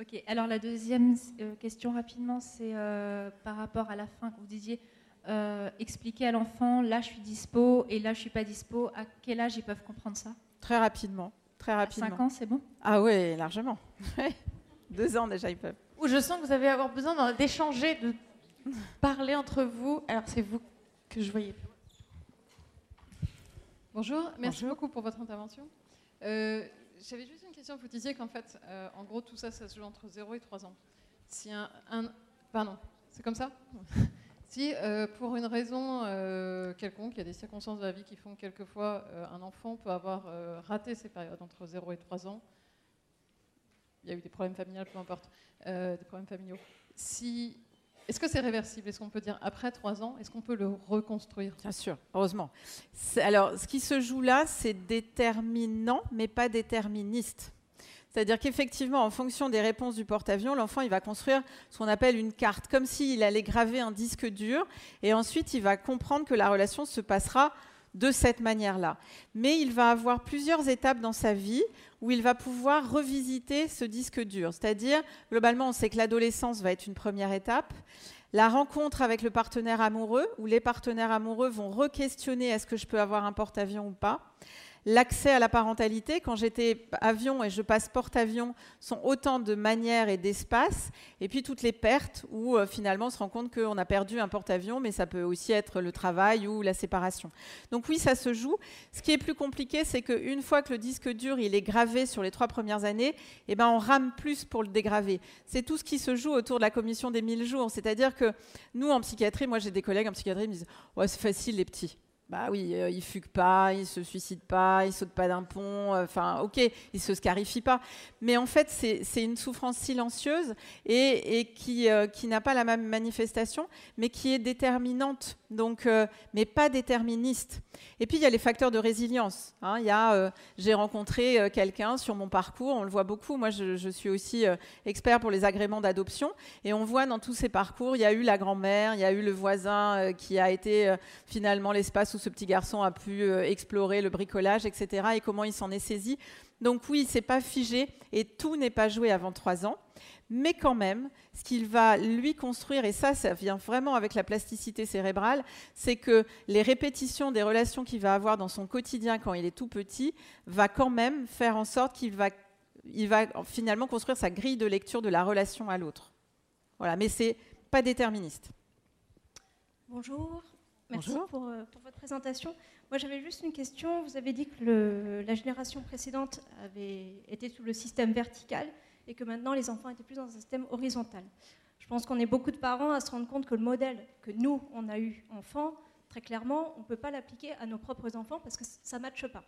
Ok, alors la deuxième euh, question rapidement, c'est euh, par rapport à la fin que vous disiez, euh, expliquer à l'enfant, là je suis dispo et là je suis pas dispo, à quel âge ils peuvent comprendre ça? Très rapidement. Très rapidement. 5 ans, c'est bon? Ah oui, largement. [laughs] Deux ans déjà, ils peuvent. Ou je sens que vous allez avoir besoin d'échanger, de parler entre vous. Alors, c'est vous que je voyais. Bonjour, merci beaucoup pour votre intervention. Euh, j'avais juste une question. Vous disiez qu'en fait, euh, en gros, tout ça, ça se joue entre 0 et 3 ans. Si un, un pardon, c'est comme ça? [laughs] si euh, pour une raison euh, quelconque, il y a des circonstances de la vie qui font que quelquefois euh, un enfant peut avoir raté ses périodes entre 0 et 3 ans, il y a eu des problèmes familiaux, peu importe, des problèmes familiaux. Si, est-ce que c'est réversible? Est-ce qu'on peut dire après 3 ans, est-ce qu'on peut le reconstruire? Bien sûr, heureusement. Alors, ce qui se joue là, c'est déterminant, mais pas déterministe. C'est-à-dire qu'effectivement, en fonction des réponses du porte-avions, l'enfant il va construire ce qu'on appelle une carte, comme s'il allait graver un disque dur, et ensuite il va comprendre que la relation se passera de cette manière-là. Mais il va avoir plusieurs étapes dans sa vie où il va pouvoir revisiter ce disque dur. C'est-à-dire, globalement, on sait que l'adolescence va être une première étape. La rencontre avec le partenaire amoureux, où les partenaires amoureux vont re-questionner est-ce que je peux avoir un porte-avions ou pas. L'accès à la parentalité, quand j'étais avion et je passe porte-avions, sont autant de manières et d'espaces. Et puis toutes les pertes où euh, finalement on se rend compte qu'on a perdu un porte-avions, mais ça peut aussi être le travail ou la séparation. Donc oui, ça se joue. Ce qui est plus compliqué, c'est qu'une fois que le disque dur il est gravé sur les trois premières années, eh ben, on rame plus pour le dégraver. C'est tout ce qui se joue autour de la commission des 1000 jours. C'est-à-dire que nous, en psychiatrie, moi j'ai des collègues en psychiatrie qui me disent Ouais, c'est facile les petits. Bah oui, euh, il fugue pas, il se suicide pas, il saute pas d'un pont, euh, enfin ok, il se scarifie pas. Mais en fait, c'est une souffrance silencieuse et, euh, qui n'a pas la même manifestation, mais qui est déterminante, donc, mais pas déterministe. Et puis il y a les facteurs de résilience. Hein. A, j'ai rencontré quelqu'un sur mon parcours, on le voit beaucoup. Moi, je, suis aussi expert pour les agréments d'adoption, et on voit dans tous ces parcours, il y a eu la grand-mère, il y a eu le voisin qui a été finalement l'espace où ce petit garçon a pu euh, explorer le bricolage, etc., et comment il s'en est saisi. Donc oui, c'est pas figé et tout n'est pas joué avant trois ans, mais quand même, ce qu'il va lui construire, et ça, ça vient vraiment avec la plasticité cérébrale, c'est que les répétitions des relations qu'il va avoir dans son quotidien quand il est tout petit va quand même faire en sorte qu'il va, il va finalement construire sa grille de lecture de la relation à l'autre. Voilà, mais c'est pas déterministe. Bonjour. Merci euh, pour, votre présentation. Moi, j'avais juste une question. Vous avez dit que la génération précédente avait été sous le système vertical et que maintenant les enfants étaient plus dans un système horizontal. Je pense qu'on est beaucoup de parents à se rendre compte que le modèle que nous, on a eu enfant, très clairement, on ne peut pas l'appliquer à nos propres enfants parce que ça ne matche pas.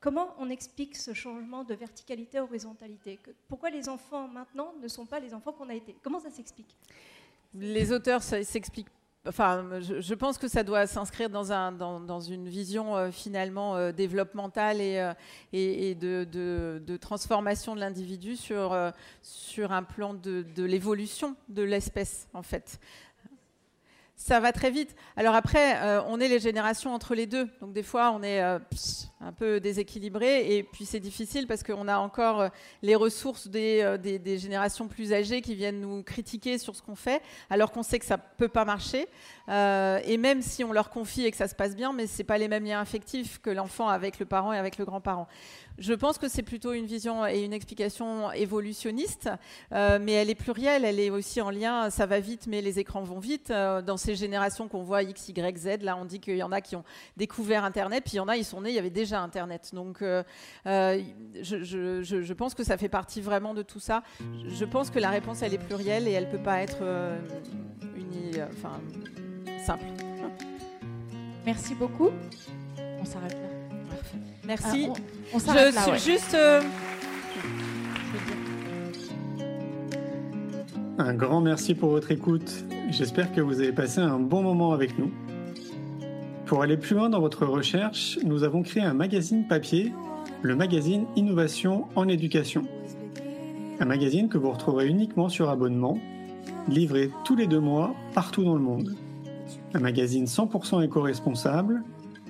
Comment on explique ce changement de verticalité à horizontalité Pourquoi les enfants maintenant ne sont pas les enfants qu'on a été? Comment ça s'explique? Les auteurs s'expliquent Enfin, je, pense que ça doit s'inscrire dans, un, dans, une vision euh, finalement euh, développementale et, euh, de, transformation de l'individu sur, sur un plan de, de l'évolution de l'espèce, en fait. Ça va très vite. Alors après, euh, on est les générations entre les deux. Donc des fois, on est euh, un peu déséquilibré. Et puis c'est difficile parce qu'on a encore euh, les ressources des, des, générations plus âgées qui viennent nous critiquer sur ce qu'on fait, alors qu'on sait que ça ne peut pas marcher. et même si on leur confie et que ça se passe bien, mais ce pas les mêmes liens affectifs que l'enfant avec le parent et avec le grand-parent. Je pense que c'est plutôt une vision et une explication évolutionniste, euh, mais elle est plurielle, elle est aussi en lien, ça va vite, mais les écrans vont vite. Euh, dans ces générations qu'on voit X, Y, Z, là on dit qu'il y en a qui ont découvert Internet, puis il y en a, ils sont nés, il y avait déjà Internet. Donc euh, je, pense que ça fait partie vraiment de tout ça. Je pense que la réponse, elle est plurielle et elle ne peut pas être simple. Merci beaucoup. On s'arrête là. Merci. Ah, on, je suis juste. Euh, un grand merci pour votre écoute. J'espère que vous avez passé un bon moment avec nous. Pour aller plus loin dans votre recherche, nous avons créé un magazine papier, le magazine Innovation en éducation. Un magazine que vous retrouverez uniquement sur abonnement, livré tous les deux mois partout dans le monde. Un magazine 100% éco-responsable